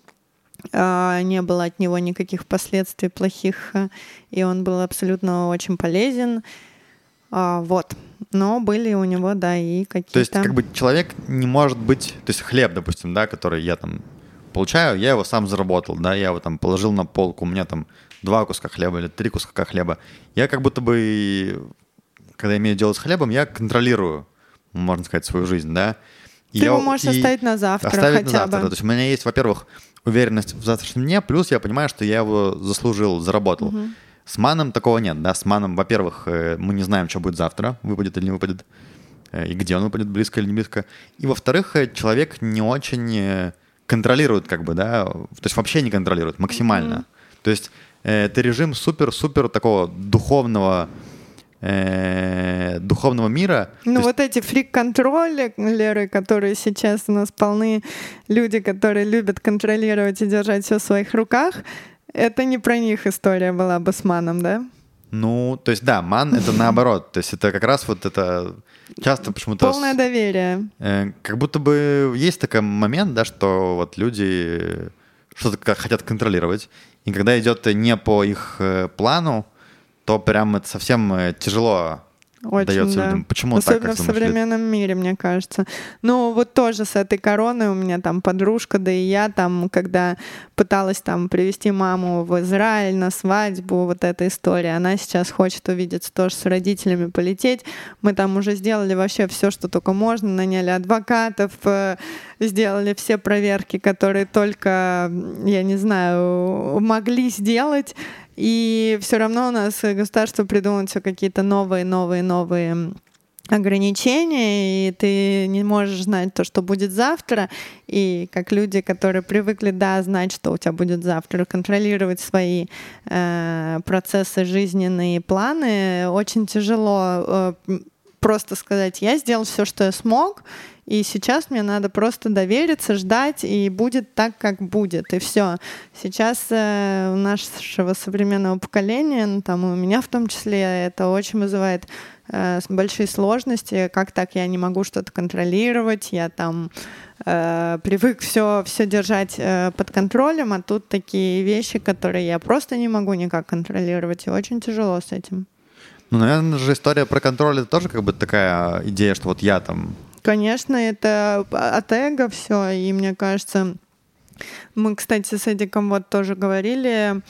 а, не было от него никаких последствий плохих, а, и он был абсолютно очень полезен. А, Вот. Но были у него, да, и какие-то... То есть, как бы человек не может быть, то есть хлеб, допустим, да, который я там получаю, я его сам заработал, да, я его там положил на полку, у меня там два куска хлеба или три куска хлеба. Я как будто бы, когда имею дело с хлебом, я контролирую, можно сказать, свою жизнь, да. Ты я- его можешь оставить на завтра оставить на хотя завтра. бы. да. То есть у меня есть, во-первых, уверенность в завтрашнем дне, плюс я понимаю, что я его заслужил, заработал. С маном такого нет, да. С маном, во-первых, э, мы не знаем, что будет завтра, выпадет или не выпадет, э, и где он выпадет, близко или не близко. И, во-вторых, э, человек не очень контролирует, как бы, да, то есть вообще не контролирует, максимально. То есть это режим супер-супер такого духовного, э, духовного мира. То Ну есть вот эти фрик-контроллеры, которые сейчас у нас полны, люди, которые любят контролировать и держать все в своих руках, это не про них история была бы с Маном, да? Ну, то есть, да, ман это наоборот. То есть это как раз вот это часто почему-то... Полное доверие. э, как будто бы есть такой момент, да, что вот люди что-то хотят контролировать. И когда идет не по их э, плану, то прям это совсем э, тяжело Очень, дается да. людям? Почему Особенно так, как в современном мире, мне кажется. Ну, вот тоже с этой короной у меня там подружка, да и я там, когда пыталась там привести маму в Израиль на свадьбу, вот эта история, она сейчас хочет увидеться тоже с родителями, полететь. Мы там уже сделали вообще все, что только можно, наняли адвокатов, э, сделали все проверки, которые только, я не знаю, могли сделать. И все равно у нас государство придумывает все какие-то новые, новые, новые ограничения, и ты не можешь знать то, что будет завтра. И как люди, которые привыкли, да, знать, что у тебя будет завтра, контролировать свои э, процессы, жизненные планы, очень тяжело э, просто сказать, я сделал все, что я смог, и сейчас мне надо просто довериться, ждать, и будет так, как будет, и все. Сейчас э, у нашего современного поколения, ну, там у меня в том числе, это очень вызывает э, большие сложности. Как так я не могу что-то контролировать? Я там э, привык все, все держать э, под контролем, а тут такие вещи, которые я просто не могу никак контролировать, и очень тяжело с этим. Ну, наверное, же история про контроль это тоже как бы такая идея, что вот я там Конечно, это от эго все, и мне кажется, мы, кстати, с Эдиком вот тоже говорили,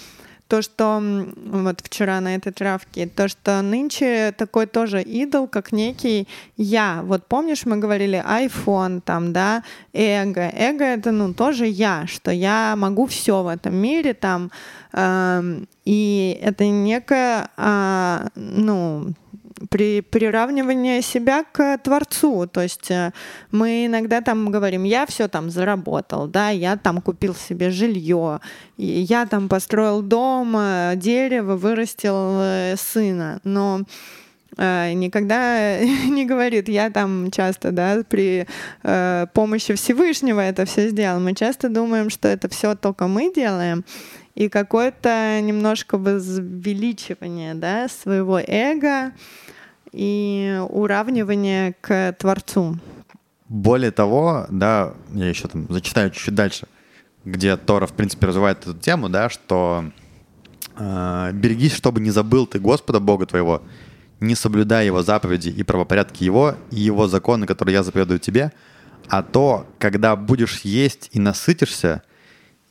то, что вот вчера на этой травке, то, что нынче такой тоже идол, как некий я. Вот помнишь, мы говорили iPhone, там, да, эго. Эго это, ну, тоже я, что я могу все в этом мире, там, эм, и это некое, а, ну, при, приравнивание себя к Творцу. То есть э, мы иногда там говорим, я все там заработал, да, я там купил себе жилье, я там построил дом, э, дерево, вырастил э, сына. Но никогда не говорит, я там часто, да, при э, помощи Всевышнего это все сделал. Мы часто думаем, что это все только мы делаем, и какое-то немножко возвеличивание, да, своего эго и уравнивание к Творцу. Более того, да, я еще там зачитаю чуть-чуть дальше, где Тора, в принципе, развивает эту тему, да, что э, берегись, чтобы не забыл ты Господа Бога твоего, не соблюдая Его заповеди и правопорядки Его, и Его законы, которые я заповедую тебе, а то, когда будешь есть и насытишься,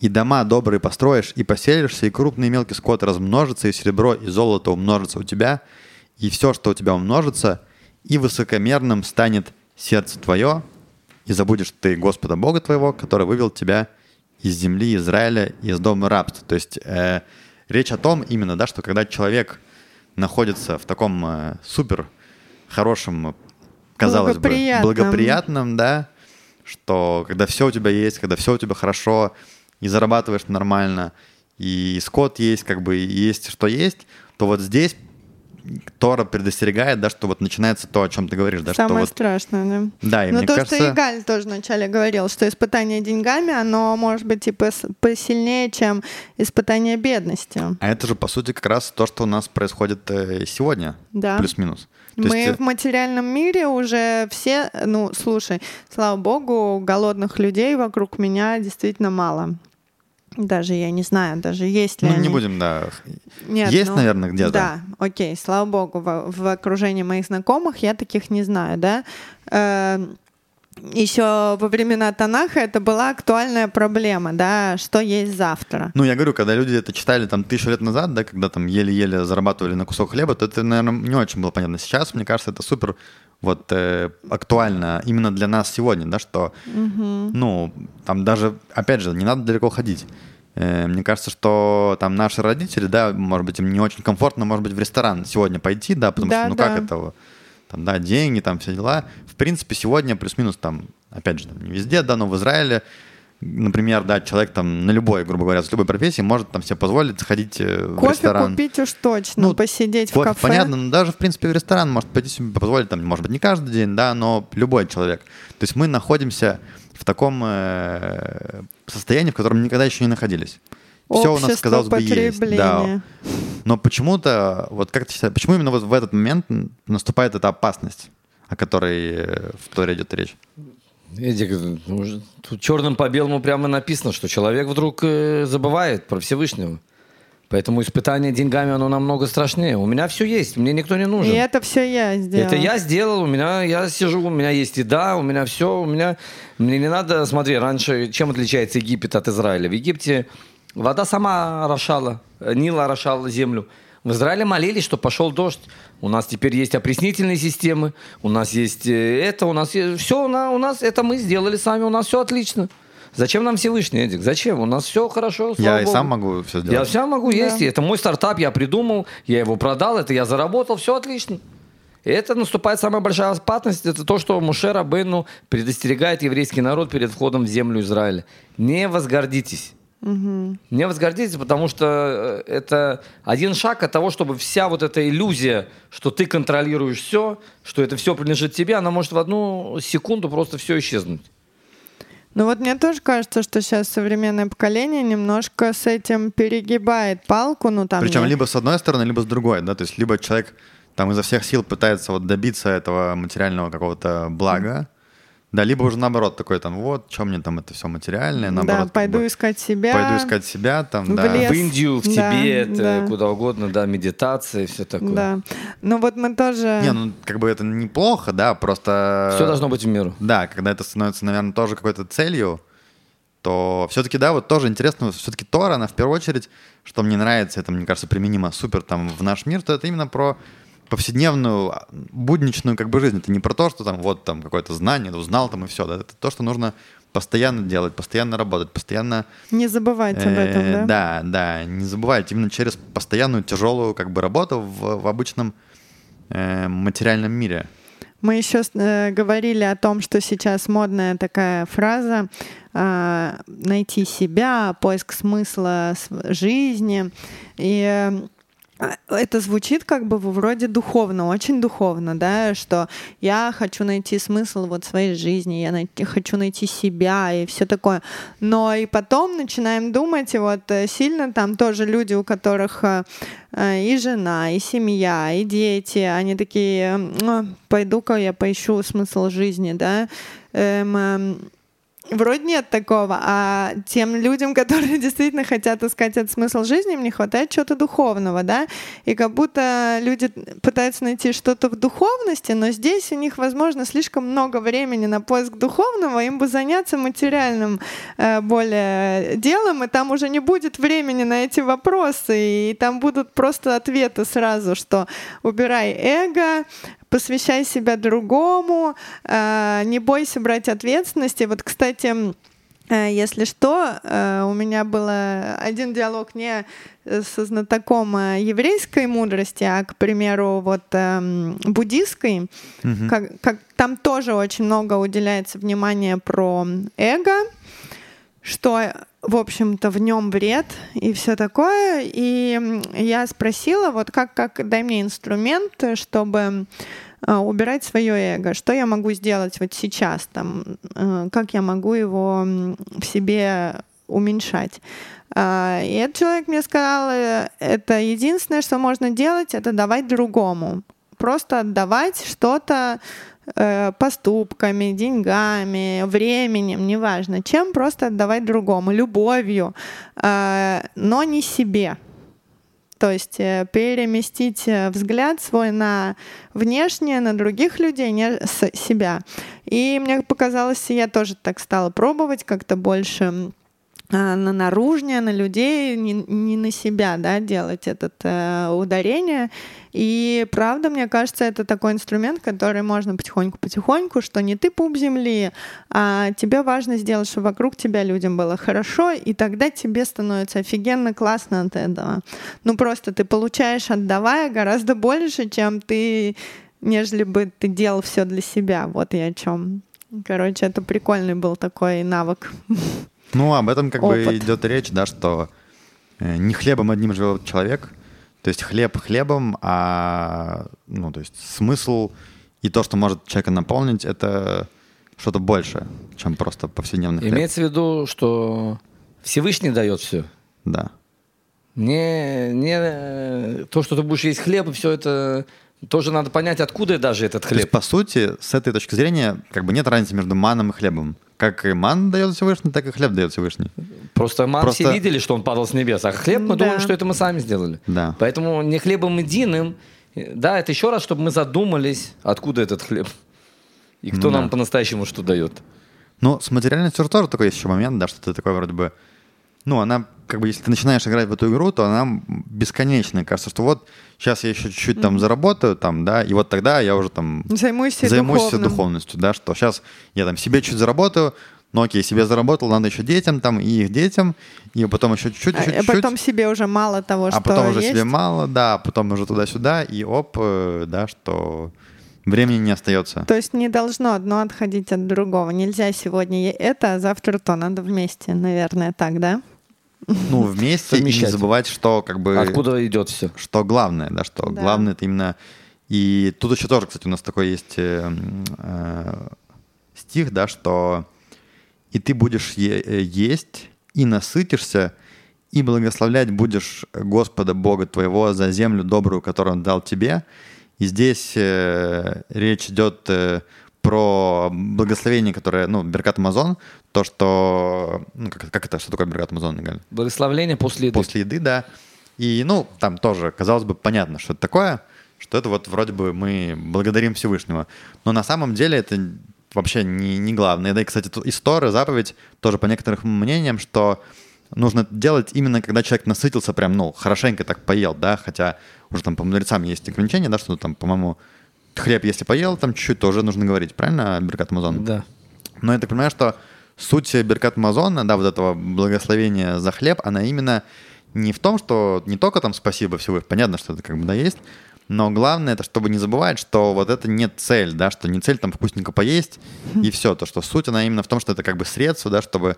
и дома добрые построишь, и поселишься, и крупный и мелкий скот размножится, и серебро, и золото умножится у тебя, и все, что у тебя умножится, и высокомерным станет сердце твое, и забудешь ты Господа Бога твоего, который вывел тебя из земли Израиля, из дома рабства. То есть э, речь о том именно, да, что когда человек находится в таком э, супер хорошем, казалось бы, Благоприятном. благоприятном, да, что когда все у тебя есть, когда все у тебя хорошо, и зарабатываешь нормально, и скот есть, как бы и есть что есть, то вот здесь Тора предостерегает, да, что вот начинается то, о чем ты говоришь, да, Самое что вот страшное, да. да, и Но мне то, кажется, что Игаль тоже вначале говорил, что испытание деньгами, оно может быть и пос- посильнее, чем испытание бедностью. а это же по сути как раз то, что у нас происходит э, сегодня, Да. плюс-минус. То Мы есть, э, в материальном мире уже все, ну, слушай, слава богу, голодных людей вокруг меня действительно мало. Даже я не знаю, даже есть ли ну, не они. будем, да. Нет, Есть, ну, наверное, где-то. Да, окей, слава богу, в, в окружении моих знакомых я таких не знаю, да. еще во времена Танаха это была актуальная проблема, да, что есть завтра. Ну, я говорю, когда люди это читали там тысячу лет назад, да, когда там еле-еле зарабатывали на кусок хлеба, то это, наверное, не очень было понятно. Сейчас, мне кажется, это супер вот э, актуально именно для нас сегодня, да, что, ну, там даже, опять же, не надо далеко ходить. Э, мне кажется, что там наши родители, да, может быть, им не очень комфортно, может быть, в ресторан сегодня пойти, да, потому Да, что, ну, да. как это, там, да, деньги, там, все дела. В принципе, сегодня плюс-минус там, опять же, там, не везде, да, но в Израиле, например, да, человек там на любой, грубо говоря, с любой профессии может там себе позволить заходить э, в Кофе ресторан. купить уж точно, Ну, посидеть в Кофе, кафе. понятно, но даже, в принципе, в ресторан может пойти себе позволить, там, может быть, не каждый день, да, но любой человек. То есть мы находимся в таком э, состоянии, в котором никогда еще не находились. Все у нас, Общество казалось бы, есть. Да. Но почему-то, вот как ты считаешь, почему именно вот в этот момент наступает эта опасность, о которой э, в Торе идет речь? Эдик, ну, тут черным по белому прямо написано, что человек вдруг э, забывает про Всевышнего. Поэтому испытание деньгами, оно намного страшнее. У меня все есть, мне никто не нужен. И это все я сделала. Это я сделал, у меня, я сижу, у меня есть еда, у меня все, у меня, мне не надо, смотри, раньше, чем отличается Египет от Израиля? В Египте вода сама орошала, Нил орошал землю. В Израиле молились, что пошел дождь. У нас теперь есть опреснительные системы, у нас есть э, это, у нас есть... Все у нас, у нас это мы сделали сами, у нас все отлично. Зачем нам Всевышний, Эдик? Зачем? У нас все хорошо, Я и Богу. сам могу все сделать. Я сам могу есть. Это мой стартап, я придумал, я его продал, это я заработал, все отлично. И это наступает самая большая опасность, это то, что Мушер Абену предостерегает еврейский народ перед входом в землю Израиля. Не возгордитесь. Не возгордитесь, потому что э, это один шаг от того, чтобы вся вот эта иллюзия, что ты контролируешь все, что это все принадлежит тебе, она может в одну секунду просто все исчезнуть. Ну вот мне тоже кажется, что сейчас современное поколение немножко с этим перегибает палку, ну там. Причем не- либо с одной стороны, либо с другой, да, то есть либо человек там изо всех сил пытается вот добиться этого материального какого-то блага, да, либо уже наоборот такой там, вот, что мне там это все материальное, наоборот. да, как пойду бы, искать себя. Пойду искать себя, там, в да. лес. В Индию, в Да, Тибет, да. куда угодно, да, медитация и все такое. Да. Ну вот мы тоже. Не, ну как бы это неплохо, да, просто... Все должно быть в меру. Да, когда это становится, наверное, тоже какой-то целью, то все-таки, да, вот тоже интересно, все-таки Тора, она в первую очередь, что мне нравится, это, мне кажется, применимо супер там в наш мир, то это именно про повседневную, а, будничную как бы жизнь. Это не про то, что там вот там какое-то знание, узнал там и все. Да? Это то, что нужно постоянно делать, постоянно работать, постоянно... Не забывать об этом, э, да? Да, да, не забывайте, именно через постоянную тяжелую как бы работу в, в обычном э, материальном мире. Мы еще э, говорили о том, что сейчас модная такая фраза э, найти себя, поиск смысла жизни. И э, это звучит как бы вроде духовно, очень духовно, да, что я хочу найти смысл вот своей жизни, я найти, хочу найти себя и все такое. Но и потом начинаем думать, и вот э, сильно там тоже люди, у которых э, э, и жена, и семья, и дети, они такие, «М, пойду-ка я поищу смысл жизни, да. Эм, эм, Вроде нет такого, а тем людям, которые действительно хотят искать этот смысл жизни, им не хватает чего-то духовного, да, и как будто люди пытаются найти что-то в духовности, но здесь у них, возможно, слишком много времени на поиск духовного, им бы заняться материальным э, более делом, и там уже не будет времени на эти вопросы, и там будут просто ответы сразу, что убирай эго, посвящай себя другому, э, не бойся брать ответственности. Вот, кстати, э, если что, э, у меня был один диалог не со знатоком еврейской мудрости, а, к примеру, вот буддийской, Мгм. как, как там тоже очень много уделяется внимания про эго, что, в общем-то, в нем вред и все такое. И я спросила, вот как, как дай мне инструмент, чтобы убирать свое эго. Что я могу сделать вот сейчас, там, э, как я могу его в себе уменьшать. А, И этот человек мне сказал, э, это единственное, что можно делать, это давать другому. Просто отдавать что-то э, поступками, деньгами, временем, неважно, чем просто отдавать другому, любовью, э, но не себе. То есть э, переместить э, взгляд свой на внешнее, на других людей, не с себя. И мне показалось, я тоже так стала пробовать как-то больше на наружнее, на людей, не, не на себя, да, делать это э, ударение. И правда, мне кажется, это такой инструмент, который можно потихоньку-потихоньку, что не ты пуп земли, а тебе важно сделать, чтобы вокруг тебя людям было хорошо, и тогда тебе становится офигенно классно от этого. Ну просто ты получаешь, отдавая, гораздо больше, чем ты, нежели бы ты делал все для себя. Вот я о чем. Короче, это прикольный был такой навык. Ну, об этом как бы Опыт. идет речь, да, что э, не хлебом одним живет человек, то есть хлеб хлебом, а ну, то есть смысл и то, что может человека наполнить, это что-то больше, чем просто повседневный хлеб. Имеется в виду, что Всевышний дает все. Да. Не, не э, то, что ты будешь есть хлеб, и все это тоже надо понять, откуда даже этот То есть, хлеб. по сути, с этой точки зрения, как бы нет разницы между маном и хлебом. Как и ман дает Всевышний, так и хлеб дает Всевышний. Просто ман Просто- все видели, что он падал с небес, а хлеб мы Да. думаем, что это мы сами сделали. Да. Поэтому не хлебом единым, да, это еще раз, чтобы мы задумались, откуда этот хлеб. И кто Ну да. нам по-настоящему что дает. Ну, с материальностью же тоже такой есть еще момент, да, что ты такой вроде бы... Ну, она, как бы, если ты начинаешь играть в эту игру, то она бесконечная. Кажется, что вот сейчас я еще чуть-чуть там заработаю, там, да, и вот тогда я уже там Займусь займусь духовным. духовностью, да, что сейчас я там себе чуть заработаю, ну окей, себе заработал, надо еще детям там и их детям, и потом еще чуть-чуть, А еще а чуть-чуть, потом себе уже мало того, что а потом уже есть. себе мало, да, потом уже туда-сюда, и оп, э, да, что времени не остается. То есть не должно одно отходить от другого. Нельзя сегодня это, а завтра то. Надо вместе, наверное, так, да? Ну, вместе, и не забывать, что как бы... Откуда идет все? что главное, да, что Да. главное это именно... И тут еще тоже, кстати, у нас такой есть э, э, стих, да, что и ты будешь е- э, есть и насытишься, и благословлять будешь Господа Бога твоего за землю добрую, которую Он дал тебе. И здесь э, речь идет э, про благословение, которое, ну, Беркат Амазон, то, что... Ну, как, как это? Что такое Беркат Амазон, Галь? Благословление после еды. после еды, да. И, ну, там тоже, казалось бы, понятно, что это такое, что это вот вроде бы мы благодарим Всевышнего. Но на самом деле это вообще не, не главное. Да и, кстати, история, заповедь, тоже по некоторым мнениям, что нужно это делать именно когда человек насытился прям, ну, хорошенько так поел, да, хотя уже там по мудрецам есть ограничения, да, что там, по-моему, хлеб, если поел, там чуть-чуть, то уже нужно говорить, правильно, Беркат Амазон? Да. Но я так понимаю, что суть Беркат Мазона, да, вот этого благословения за хлеб, она именно не в том, что не только там спасибо всего, понятно, что это как бы да есть, но главное это, чтобы не забывать, что вот это не цель, да, что не цель там вкусненько поесть и все, то, что суть она именно в том, что это как бы средство, да, чтобы,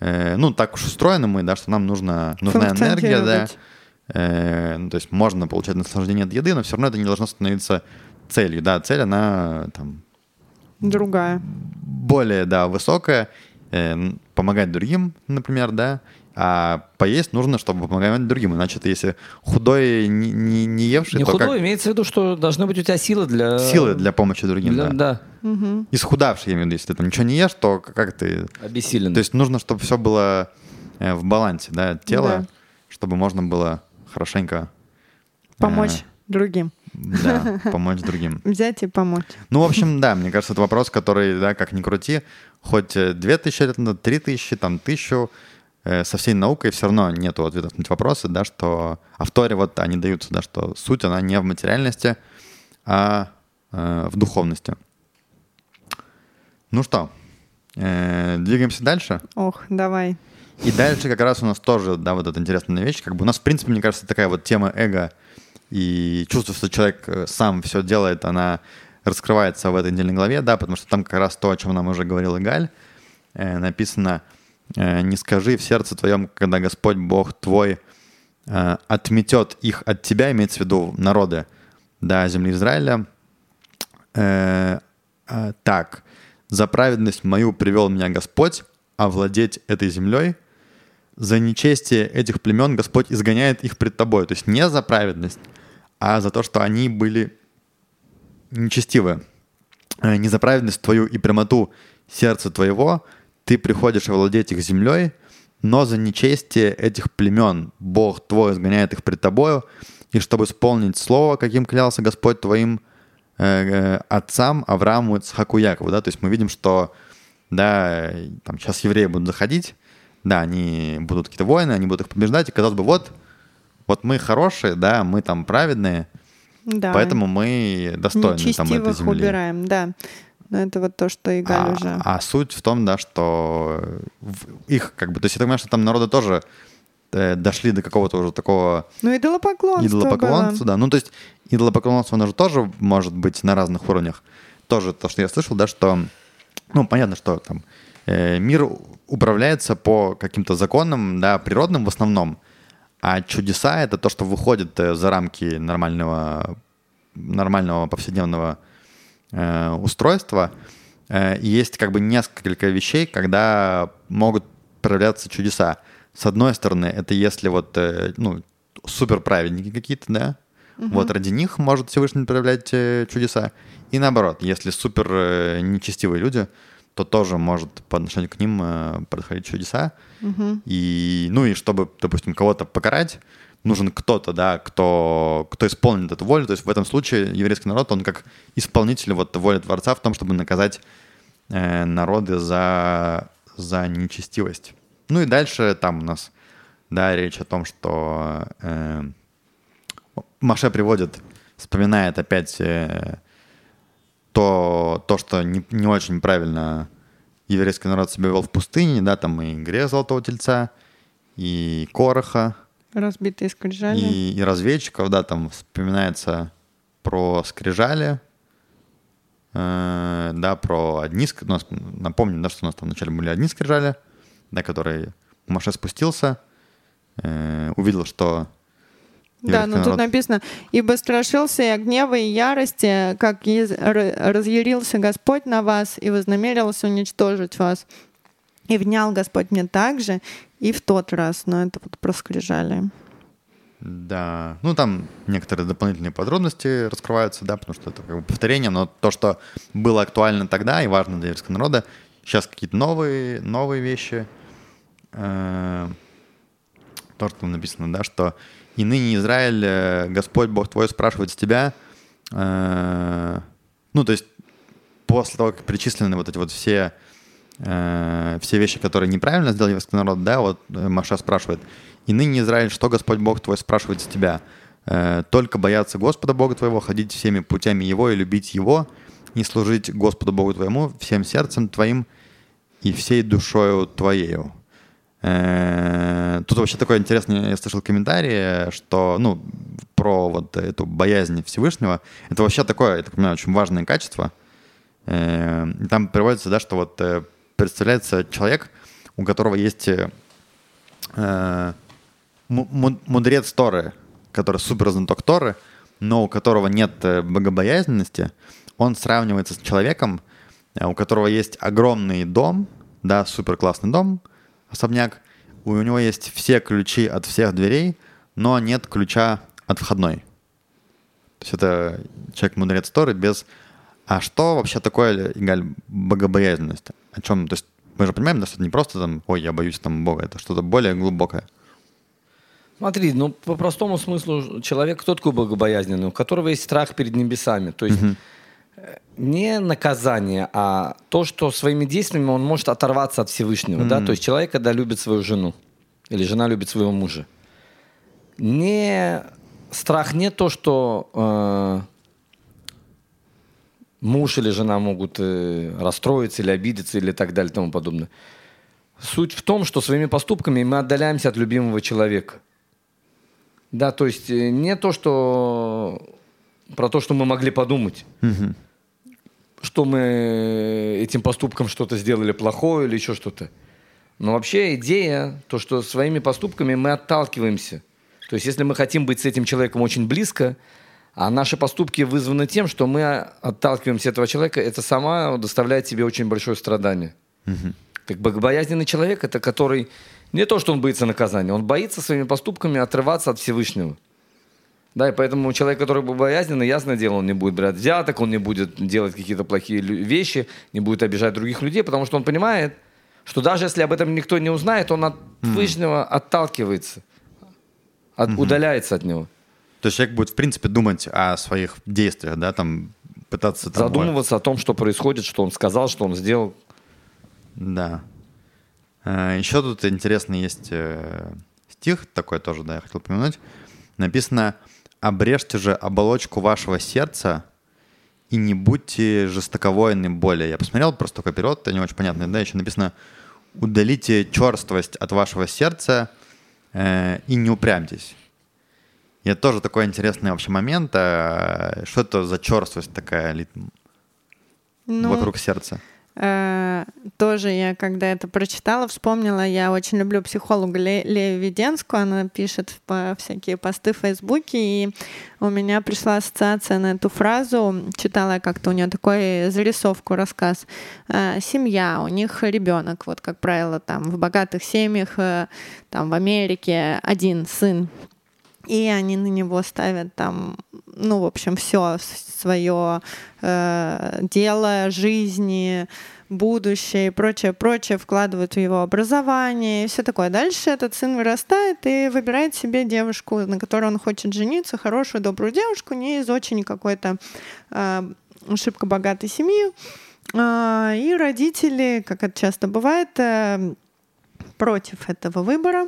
э, ну, так уж устроены мы, да, что нам нужна, нужна энергия, да. Э, ну, то есть можно получать наслаждение от еды, но все равно это не должно становиться целью, да, цель, она там Другая. более, да, высокая, э, помогать другим, например, да, а поесть нужно, чтобы помогать другим, иначе ты если худой, не, не, не евший, Не то худой, как имеется в виду, что должны быть у тебя силы для... силы для помощи другим, для- да. да. Исхудавший, я имею в виду, если ты там ничего не ешь, то как ты... Обессилен. То есть нужно, чтобы все было э, в балансе, да, тело, Да. чтобы можно было хорошенько... э, Помочь другим. Да, помочь другим. Взять и помочь. Ну, в общем, да, мне кажется, это вопрос, который, да, как ни крути, хоть э, 2000 лет назад, 3000, там, тысячу, э, со всей наукой все равно нету ответов на эти вопросы, да, что... А в Торе вот они даются, да, что суть, она не в материальности, а э, в духовности. Ну что, э, двигаемся дальше. Ох, давай. И дальше как раз у нас тоже, да, вот эта интересная вещь. Как бы у нас, в принципе, мне кажется, такая вот тема эго и чувство, что человек э, сам все делает, она раскрывается в этой недельной главе, да, потому что там как раз то, о чем нам уже говорил Игаль, э, написано э, «Не скажи в сердце твоем, когда Господь Бог твой отметет их от тебя», имеется в виду народы, да, земли Израиля, э, так, за праведность мою привел меня Господь овладеть этой землей, за нечестие этих племен Господь изгоняет их пред тобой. То есть не за праведность, а за то, что они были нечестивы. Э, Не за праведность твою и прямоту сердца твоего ты приходишь овладеть их землей, но за нечестие этих племен Бог твой изгоняет их пред тобою, и чтобы исполнить слово, каким клялся Господь твоим э, э, отцам Аврааму, Ицхаку, Якову, да, то есть мы видим, что, да, там сейчас евреи будут заходить, да, они будут какие-то войны, они будут их побеждать, и казалось бы, вот, вот мы хорошие, да, мы там праведные, Да. поэтому мы достойны там этой земли. убираем, да. Но это вот то, что Игаль А, уже. а суть в том, да, что их, как бы, то есть я понимаю, что там народы тоже э, дошли до какого-то уже такого Ну, идолопоклонство идолопоклонства, было. да. Ну, то есть идолопоклонство, оно же тоже может быть на разных уровнях. Тоже то, что я слышал, да, что, ну, понятно, что там э, мир управляется по каким-то законам, да, природным в основном, а чудеса — это то, что выходит э, за рамки нормального, нормального повседневного э, устройства. Э, есть как бы несколько вещей, когда могут проявляться чудеса. С одной стороны, это если вот, э, ну, супер праведники какие-то, да, вот ради них может Всевышний проявлять э, чудеса. И наоборот, если супер э, нечестивые люди, то тоже может по отношению к ним э, происходить чудеса. И, ну и чтобы, допустим, кого-то покарать, нужен кто-то, да, кто, кто исполнит эту волю. То есть в этом случае еврейский народ, он как исполнитель вот воли Творца в том, чтобы наказать э, народы за, за нечестивость. Ну и дальше там у нас, да, речь о том, что э, Маше приводит, вспоминает опять э, то, то, что не, не очень правильно еврейский народ себя вел в пустыне, да, там и грех Золотого Тельца, и Короха, Разбитые скрижали. и, и разведчиков, да, там вспоминается про скрижали, э, да, про одни, ск- у нас, напомню, да, что у нас там вначале были одни скрижали, да, которые Маше спустился, э, увидел, что Да, но тут народ- написано, «Ибо страшился я гнева и ярости, как разъярился Господь на вас и вознамерился уничтожить вас. И внял Господь мне также и в тот раз». Но это вот про скрижали. Да, ну там некоторые дополнительные подробности раскрываются, да, потому что это как бы повторение, но то, что было актуально тогда и важно для еврейского народа, сейчас какие-то новые, новые вещи. Э, То, что там написано, да, что «И ныне Израиль, э, Господь Бог твой спрашивает с тебя». э, Ну, то есть после того, как перечислены вот эти вот все, э, все вещи, которые неправильно сделал еврейский народ, да, вот Маша спрашивает, «И ныне, Израиль, что Господь Бог твой спрашивает с тебя? Только бояться Господа Бога твоего, ходить всеми путями Его и любить Его, и служить Господу Богу твоему всем сердцем твоим и всей душою твоею». Э, Тут вообще такой интересный, я слышал комментарий, что, ну, про вот эту боязнь Всевышнего. Это вообще такое, я так понимаю, очень важное качество. Э, Там приводится, да, что вот э, представляется человек, у которого есть му- му- мудрец Торы, который супер знаток Торы, но у которого нет богобоязненности, он сравнивается с человеком, у которого есть огромный дом, да, супер классный дом, особняк, у него есть все ключи от всех дверей, но нет ключа от входной. То есть это человек-мудрец Торы без... А что вообще такое, Игаль, богобоязненность? О чем? То есть мы же понимаем, да, что это не просто там, ой, я боюсь там Бога, это что-то более глубокое. Смотри, ну по простому смыслу человек кто такой богобоязненный, у которого есть страх перед небесами. То есть э, не наказание, а то, что своими действиями он может оторваться от Всевышнего. Да? То есть человек, когда любит свою жену, или жена любит своего мужа, не страх не то, что э, муж или жена могут э, расстроиться или обидеться или так далее и тому подобное. Суть в том, что своими поступками мы отдаляемся от любимого человека. Да, то есть э, не то, что про то, что мы могли подумать, что мы этим поступком что-то сделали плохое или еще что-то. Но вообще идея, то, что своими поступками мы отталкиваемся. То есть если мы хотим быть с этим человеком очень близко, а наши поступки вызваны тем, что мы отталкиваемся от этого человека, это сама доставляет себе очень большое страдание. Как богобоязненный человек, это который не то, что он боится наказания, он боится своими поступками отрываться от Всевышнего. Да, и поэтому человек, который богобоязненный, ясное дело, он не будет брать взяток, он не будет делать какие-то плохие вещи, не будет обижать других людей, потому что он понимает, что даже если об этом никто не узнает, он от Всевышнего отталкивается, от- удаляется от него. То есть человек будет, в принципе, думать о своих действиях, да, там пытаться... Там, Задумываться о том, что происходит, что он сказал, что он сделал. Да. Э, Еще тут интересный есть э, стих, такой тоже, да, я хотел упомянуть. Написано «Обрежьте же оболочку вашего сердца и не будьте жестоковойны более». Я посмотрел просто такой перевод, это не очень понятный, да, еще написано «Удалите черствость от вашего сердца э, и не упрямьтесь». И это тоже такой интересный вообще момент. а Что это за черствость такая Ну, вокруг сердца? Э, тоже я, когда это прочитала, вспомнила, я очень люблю психолога Ле- Лею Веденскую, она пишет по всякие посты в Фейсбуке, и у меня пришла ассоциация на эту фразу, читала как-то у нее такой зарисовку, рассказ. Э, Семья, у них ребенок, вот как правило, там в богатых семьях, э, там в Америке один сын и они на него ставят там, ну, в общем, все свое э, дело, жизни, будущее и прочее, прочее вкладывают в его образование и все такое. Дальше этот сын вырастает и выбирает себе девушку, на которой он хочет жениться, хорошую, добрую девушку, не из очень какой-то э, шибко богатой семьи. Э, и родители, как это часто бывает, э, против этого выбора.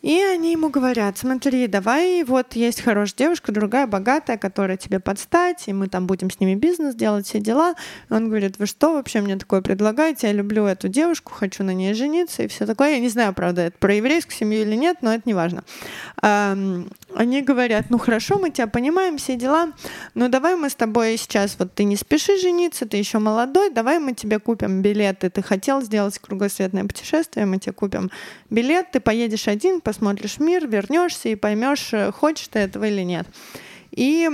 И они ему говорят, смотри, давай, вот есть хорошая девушка, другая богатая, которая тебе подстать, и мы там будем с ними бизнес делать, все дела. И он говорит, вы что вообще мне такое предлагаете? Я люблю эту девушку, хочу на ней жениться и все такое. Я не знаю, правда, это про еврейскую семью или нет, но это не важно. Они говорят, ну хорошо, мы тебя понимаем, все дела, но давай мы с тобой сейчас, вот ты не спеши жениться, ты еще молодой, давай мы тебе купим билеты. Ты хотел сделать кругосветное путешествие, мы тебе купим билет, ты поедешь один, посмотришь мир, вернешься и поймешь, э, хочешь ты этого или нет. И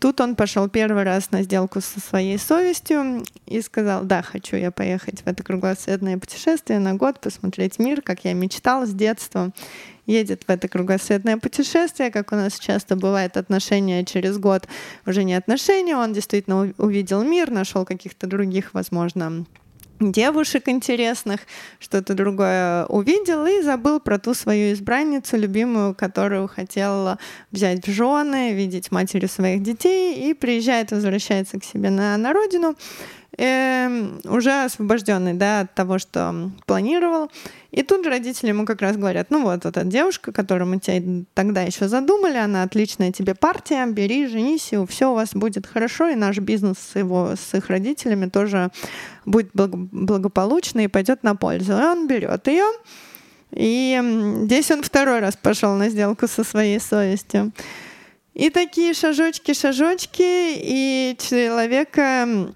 тут он пошел первый раз на сделку со своей совестью и сказал, да, хочу я поехать в это кругосветное путешествие на год, посмотреть мир, как я мечтал с детства. Едет в это кругосветное путешествие, как у нас часто бывает отношения через год, уже не отношения, он действительно увидел мир, нашел каких-то других, возможно, девушек интересных, что-то другое увидел и забыл про ту свою избранницу, любимую, которую хотел взять в жены, видеть матерью своих детей, и приезжает, возвращается к себе на, на родину, э, уже освобожденный да, от того, что планировал. И тут же родители ему как раз говорят, ну вот, вот эта девушка, которую мы тебя тогда еще задумали, она отличная тебе партия, бери, женись, и все у вас будет хорошо, и наш бизнес с, его, с их родителями тоже будет благополучный и пойдет на пользу. И он берет ее, и здесь он второй раз пошел на сделку со своей совестью. И такие шажочки, шажочки, и человека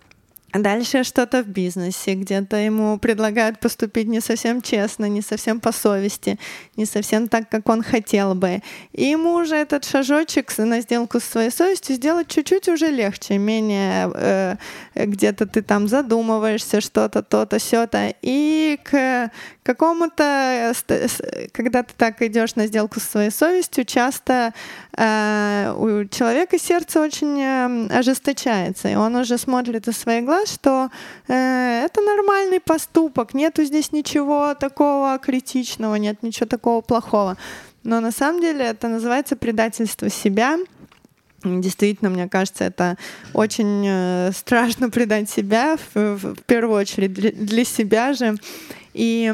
Дальше что-то в бизнесе, где-то ему предлагают поступить не совсем честно, не совсем по совести, не совсем так, как он хотел бы. И ему уже этот шажочек на сделку с своей совестью сделать чуть-чуть уже легче, менее э, где-то ты там задумываешься, что-то, то-то, все-то. И к какому-то, когда ты так идешь на сделку со своей совестью, часто э, у человека сердце очень э, ожесточается, и он уже смотрит из своих глаз, что э, это нормальный поступок, нету здесь ничего такого критичного, нет ничего такого плохого. Но на самом деле это называется предательство себя. Действительно, мне кажется, это очень э, страшно предать себя, в, в первую очередь для себя же. И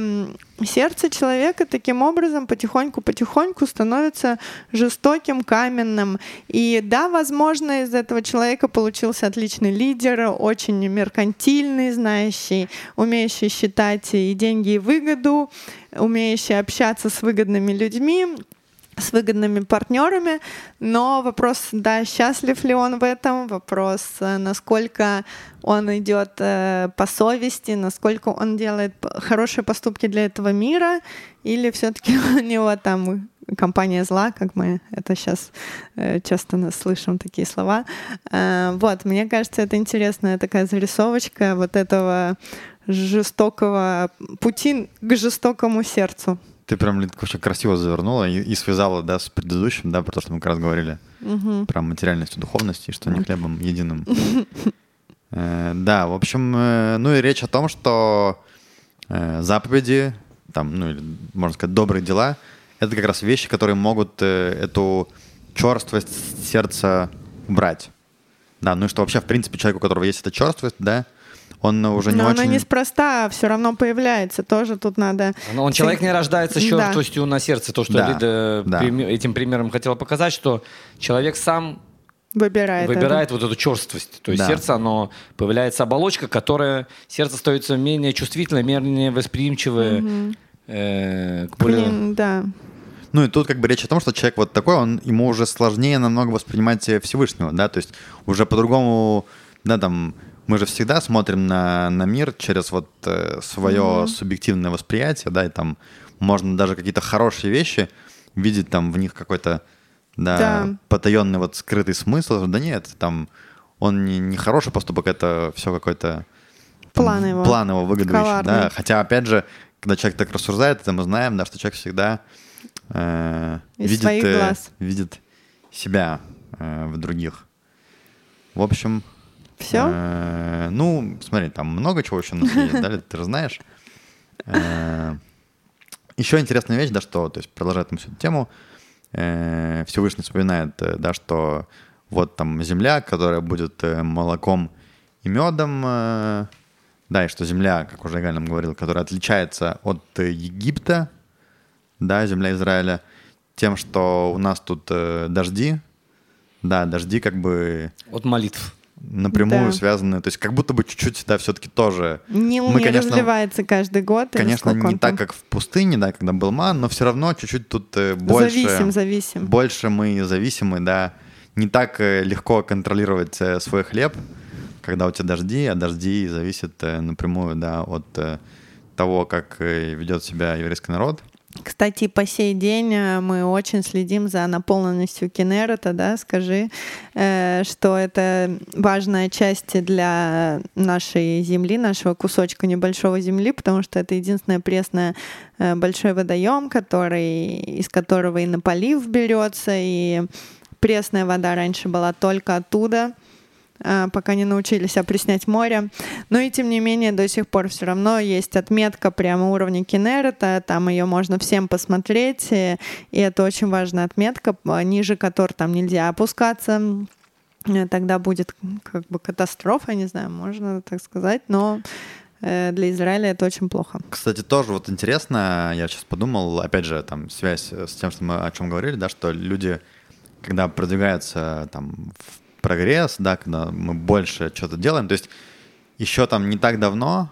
сердце человека таким образом потихоньку-потихоньку становится жестоким, каменным. И да, возможно, из этого человека получился отличный лидер, очень меркантильный, знающий, умеющий считать и деньги, и выгоду, умеющий общаться с выгодными людьми, с выгодными партнерами, но вопрос, да, счастлив ли он в этом, вопрос, э, насколько он идет э, по совести, насколько он делает хорошие поступки для этого мира, или все-таки у него там компания зла, как мы это сейчас э, часто нас слышим такие слова. Вот, мне кажется, это интересная такая зарисовочка вот этого жестокого пути к жестокому сердцу. Ты прям очень красиво завернула и, и связала, да, с предыдущим, да, про то, что мы как раз говорили, угу. про материальность и духовность, и что не хлебом единым. Э, да, в общем, э, ну и речь о том, что э, заповеди, там, ну, или, можно сказать, добрые дела, это как раз вещи, которые могут эту черствость сердца убрать. Да, ну и что вообще, в принципе, человек, у которого есть эта черствость, да, он уже не Но очень... она неспроста все равно появляется, тоже тут надо... Но он человек не рождается с черствостью да. на сердце, то, что да. Лида да. этим примером хотела показать, что человек сам выбирает, выбирает вот эту черствость. То есть да. сердце, оно появляется оболочка, которая сердце становится менее чувствительное, менее восприимчивое угу. э, к более... Блин, да. Ну и тут как бы речь о том, что человек вот такой, он ему уже сложнее намного воспринимать Всевышнего, да, то есть уже по-другому, да, там мы же всегда смотрим на, на мир через вот э, свое mm-hmm. субъективное восприятие, да, и там можно даже какие-то хорошие вещи видеть там в них какой-то, да, да. потаенный вот скрытый смысл. Да нет, там он не, не хороший поступок, это все какой-то план его, выгодующий, да. Хотя, опять же, когда человек так рассуждает, это мы знаем, да, что человек всегда э, Из видит, э, видит себя э, в других. В общем, Все? э, ну, смотри, там много чего еще у нас есть, да, ты же знаешь. Э, Еще интересная вещь, да, что, то есть продолжает там всю эту тему, э, Всевышний вспоминает, да, что вот там земля, которая будет молоком и медом, э, да, и что земля, как уже Игаль нам говорил, которая отличается от Египта, да, земля Израиля, тем, что у нас тут э, дожди, да, дожди как бы От молитв. Напрямую Да. связаны, то есть как будто бы чуть-чуть, да, все-таки тоже Нил мы, не конечно, разливается каждый год. Конечно, не так, как в пустыне, да, когда был ман, но все равно чуть-чуть тут э, больше, Зависим, зависим. больше мы зависимы, да. Не так э, легко контролировать э, свой хлеб, когда у тебя дожди, а дожди зависят напрямую, да, от того, как ведет себя еврейский народ. Кстати, по сей день э, мы очень следим за наполненностью Кенерета, да, скажи, э, что это важная часть для нашей земли, нашего кусочка небольшого земли, потому что это единственное пресное э, большой водоем, который, из которого и на полив берется, и пресная вода раньше была только оттуда, пока не научились опреснять море. Но и тем не менее до сих пор все равно есть отметка прямо уровня Кенерета, там ее можно всем посмотреть, и, и это очень важная отметка, ниже которой там нельзя опускаться. Э, Тогда будет как бы катастрофа, не знаю, можно так сказать, но э, для Израиля это очень плохо. Кстати, тоже вот интересно, я сейчас подумал, опять же, там связь с тем, что мы о чем говорили, да, что люди, когда продвигаются там в прогресс, да, когда мы больше что-то делаем, то есть еще там не так давно,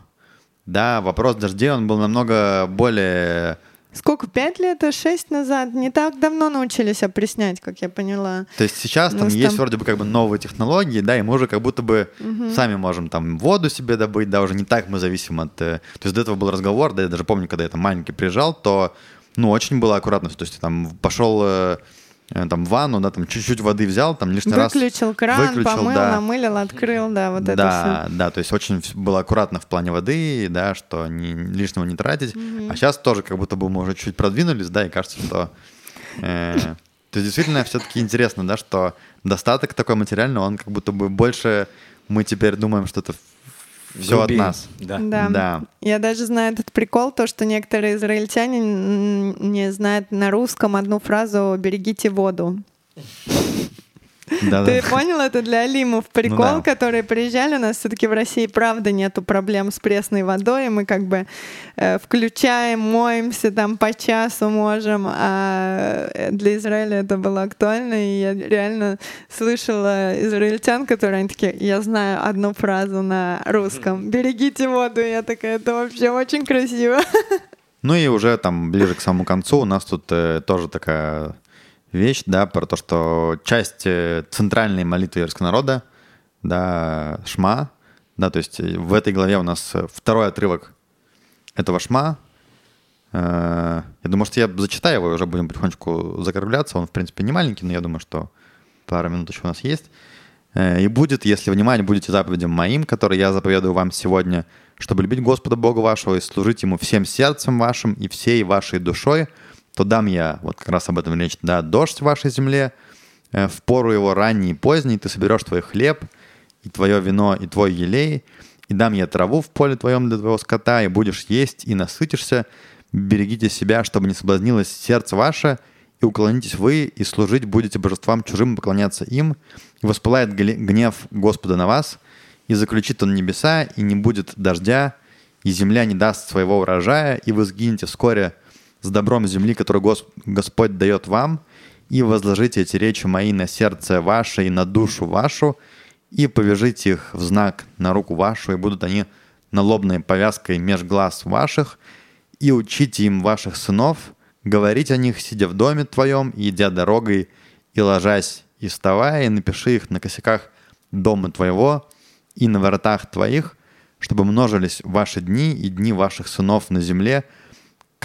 да, вопрос дождей, он был намного более Сколько, пять лет, а шесть назад? Не так давно научились опреснять, как я поняла. То есть сейчас Ну, там с есть там- вроде бы как бы новые технологии, да, и мы уже как будто бы сами можем там воду себе добыть, да, уже не так мы зависим от... э, То есть до этого был разговор, да, я даже помню, когда я там маленький приезжал, то, ну, очень было аккуратно, то есть там пошел э, там в ванну, да, там чуть-чуть воды взял, там лишний раз... Выключил кран, выключил, помыл, да. намылил, открыл, да, вот это да, да, то есть очень было аккуратно в плане воды, да, что не, лишнего не тратить. А сейчас тоже как будто бы мы уже чуть продвинулись, да, и кажется, что... э, то есть действительно все-таки интересно, да, что достаток такой материальный, он как будто бы больше мы теперь думаем, что это все от Грубее. нас. Да. Да. Да. Я даже знаю этот прикол, то, что некоторые израильтяне не знают на русском одну фразу «берегите воду». Да, Ты да. понял, это для Алимов прикол, Ну да. которые приезжали. У нас все-таки в России, правда, нету проблем с пресной водой. и Мы как бы э, включаем, моемся там по часу можем. А э, для Израиля это было актуально. И я реально слышала израильтян, которые они такие, я знаю одну фразу на русском. Берегите воду. Я такая, это вообще очень красиво. Ну и уже там ближе к самому концу у нас тут э, тоже такая вещь, да, про то, что часть э, центральной молитвы еврейского народа, да, шма, да, то есть э, в этой главе у нас э, второй отрывок этого шма. Я думаю, что я зачитаю его, уже будем потихонечку закругляться. Он, в принципе, не маленький, но я думаю, что пара минут еще у нас есть. «И будет, если внимать будете заповедям моим, которые я заповедую вам сегодня, чтобы любить Господа Бога вашего и служить Ему всем сердцем вашим и всей вашей душой, то дам я, вот как раз об этом речь, да, дождь в вашей земле, э, в пору его ранний и поздний ты соберешь твой хлеб, и твое вино, и твой елей, и дам я траву в поле твоем для твоего скота, и будешь есть, и насытишься. Берегите себя, чтобы не соблазнилось сердце ваше, и уклонитесь вы, и служить будете божествам чужим, поклоняться им. И воспылает гнев Господа на вас, и заключит он небеса, и не будет дождя, и земля не даст своего урожая, и вы сгинете вскоре с добром земли, который Гос- Господь дает вам, и возложите эти речи мои на сердце ваше и на душу вашу, и повяжите их в знак на руку вашу, и будут они налобной повязкой меж глаз ваших, и учите им ваших сынов, говорить о них, сидя в доме твоем, и идя дорогой, и ложась, и вставая, и напиши их на косяках дома твоего и на воротах твоих, чтобы множились ваши дни и дни ваших сынов на земле,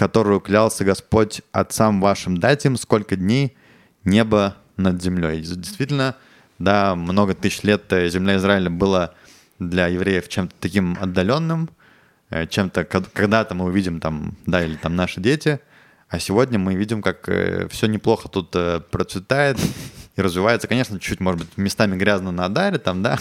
которую клялся Господь отцам вашим дать им, сколько дней небо над землей. Действительно, да, много тысяч лет э, земля Израиля была для евреев чем-то таким отдаленным, э, чем-то, когда-то мы увидим там, да, или там наши дети, А сегодня мы видим, как все неплохо тут э, процветает и развивается. Конечно, чуть-чуть, может быть, местами грязно на Адаре там, да,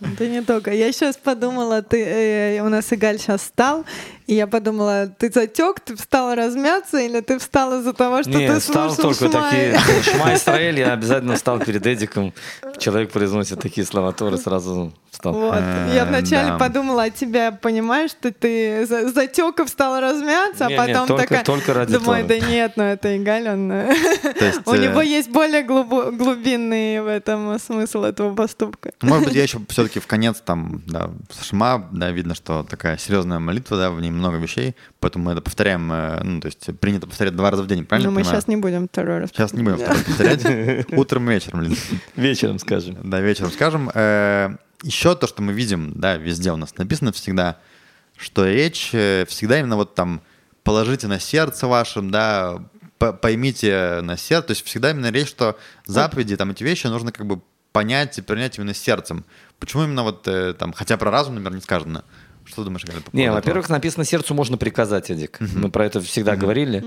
да не только. Я сейчас подумала, ты, э, у нас Игаль сейчас встал, и я подумала, ты затек, ты встала размяться, или ты встала из-за того, что Нет, ты встал слушал только Шмай? такие... Шма Исраэль, я обязательно встал перед Эдиком. Человек произносит такие слова Торы, сразу встал. Вот. Я вначале да. подумала о тебя, понимаешь, что ты за- затек и встала размяться, а Не, не, потом только- такая... только ради Думаю, Торы. да нет, ну это Игаль, он... э, есть, У э, него есть более глубинный в этом смысл этого поступка. Может быть, я еще все-таки в конец там, да, Шма, да, видно, что такая серьезная молитва, да, в ней много вещей, поэтому мы это повторяем, э, ну, то есть принято повторять два раза в день, правильно? Но Ну, мы понимаю? сейчас не будем второй раз. Сейчас не будем второй раз повторять. Утром и вечером, блин. Вечером скажем. Да, вечером скажем. Э, Еще то, что мы видим, да, везде у нас написано всегда, что речь э, всегда именно вот там положите на сердце вашим, да, по- поймите на сердце, то есть всегда именно речь, что заповеди, там эти вещи нужно как бы понять и принять именно сердцем. Почему именно вот э, там, хотя про разум, например, не сказано. Что думаешь, Галя, по Не, во-первых, написано сердцу можно приказать, Эдик. Мы про это всегда говорили.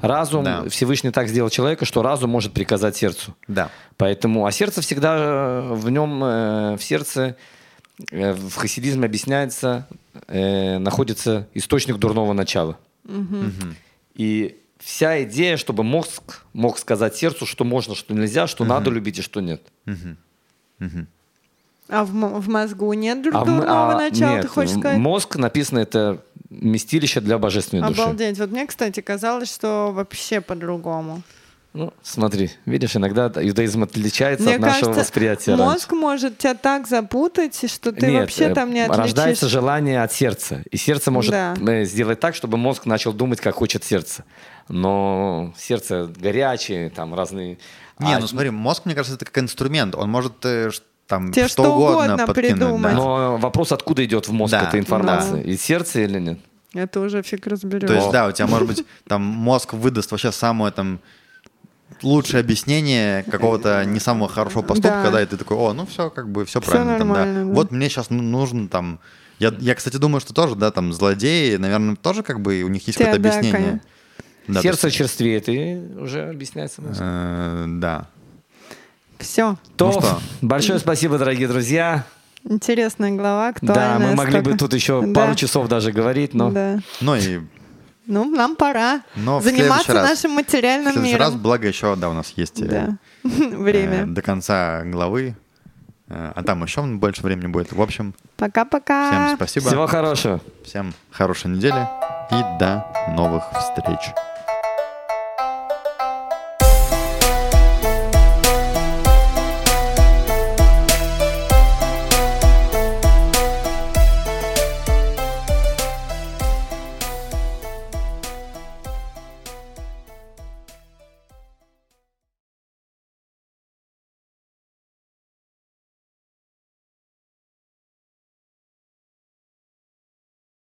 Разум, Да. Всевышний так сделал человека, что разум может приказать сердцу. Да. Поэтому, а сердце всегда э, в нем, э, в сердце, э, в хасидизме объясняется, э, находится источник дурного начала. И вся идея, чтобы мозг мог сказать сердцу, что можно, что нельзя, что надо любить и что нет. А в, в мозгу нет друг А дурного а, начала, нет, ты хочешь сказать? Мозг написано это местилище для божественной души. Обалдеть. Вот мне, кстати, казалось, что вообще по-другому. Ну, смотри, видишь, иногда иудаизм отличается Мне от нашего кажется, восприятия мозг раньше. может тебя так запутать, что ты Нет, вообще э, там не отличишь. рождается желание от сердца, и сердце может Да. э, сделать так, чтобы мозг начал думать, как хочет сердце. Но сердце горячее, там разные. Не, А, ну смотри, мозг, мне кажется, это как инструмент. Он может э, там Тебе что, что угодно, угодно подкинуть. придумать. да. Но вопрос, откуда идет в мозг Да, эта информация? да. Из сердца или нет? Это уже фиг разберешь. То есть, да, у тебя, может быть, там мозг выдаст вообще самое там лучшее объяснение какого-то не самого хорошего поступка, Да. да, и ты такой, о, ну все, как бы, все правильно. там, да. Вот мне сейчас нужно там... Я, я, кстати, думаю, что тоже, да, там, злодеи, наверное, тоже как бы у них есть какое-то да, объяснение. конечно. Да, сердце есть, черствеет, и уже объясняется мозг. э, да. Все. То, ну что? большое спасибо, дорогие друзья. Интересная глава, Да, актуальная. мы могли бы столько. тут еще Да. пару часов даже говорить, но Да. Ну и Ну, нам пора Но в заниматься следующий раз- нашим в материальным следующий раз, миром. благо еще, да, у нас есть э, Да. э, Время. до конца главы, Э, а там еще больше времени будет. В общем, Пока-пока. всем спасибо. всего хорошего. Всем хорошей недели и до новых встреч.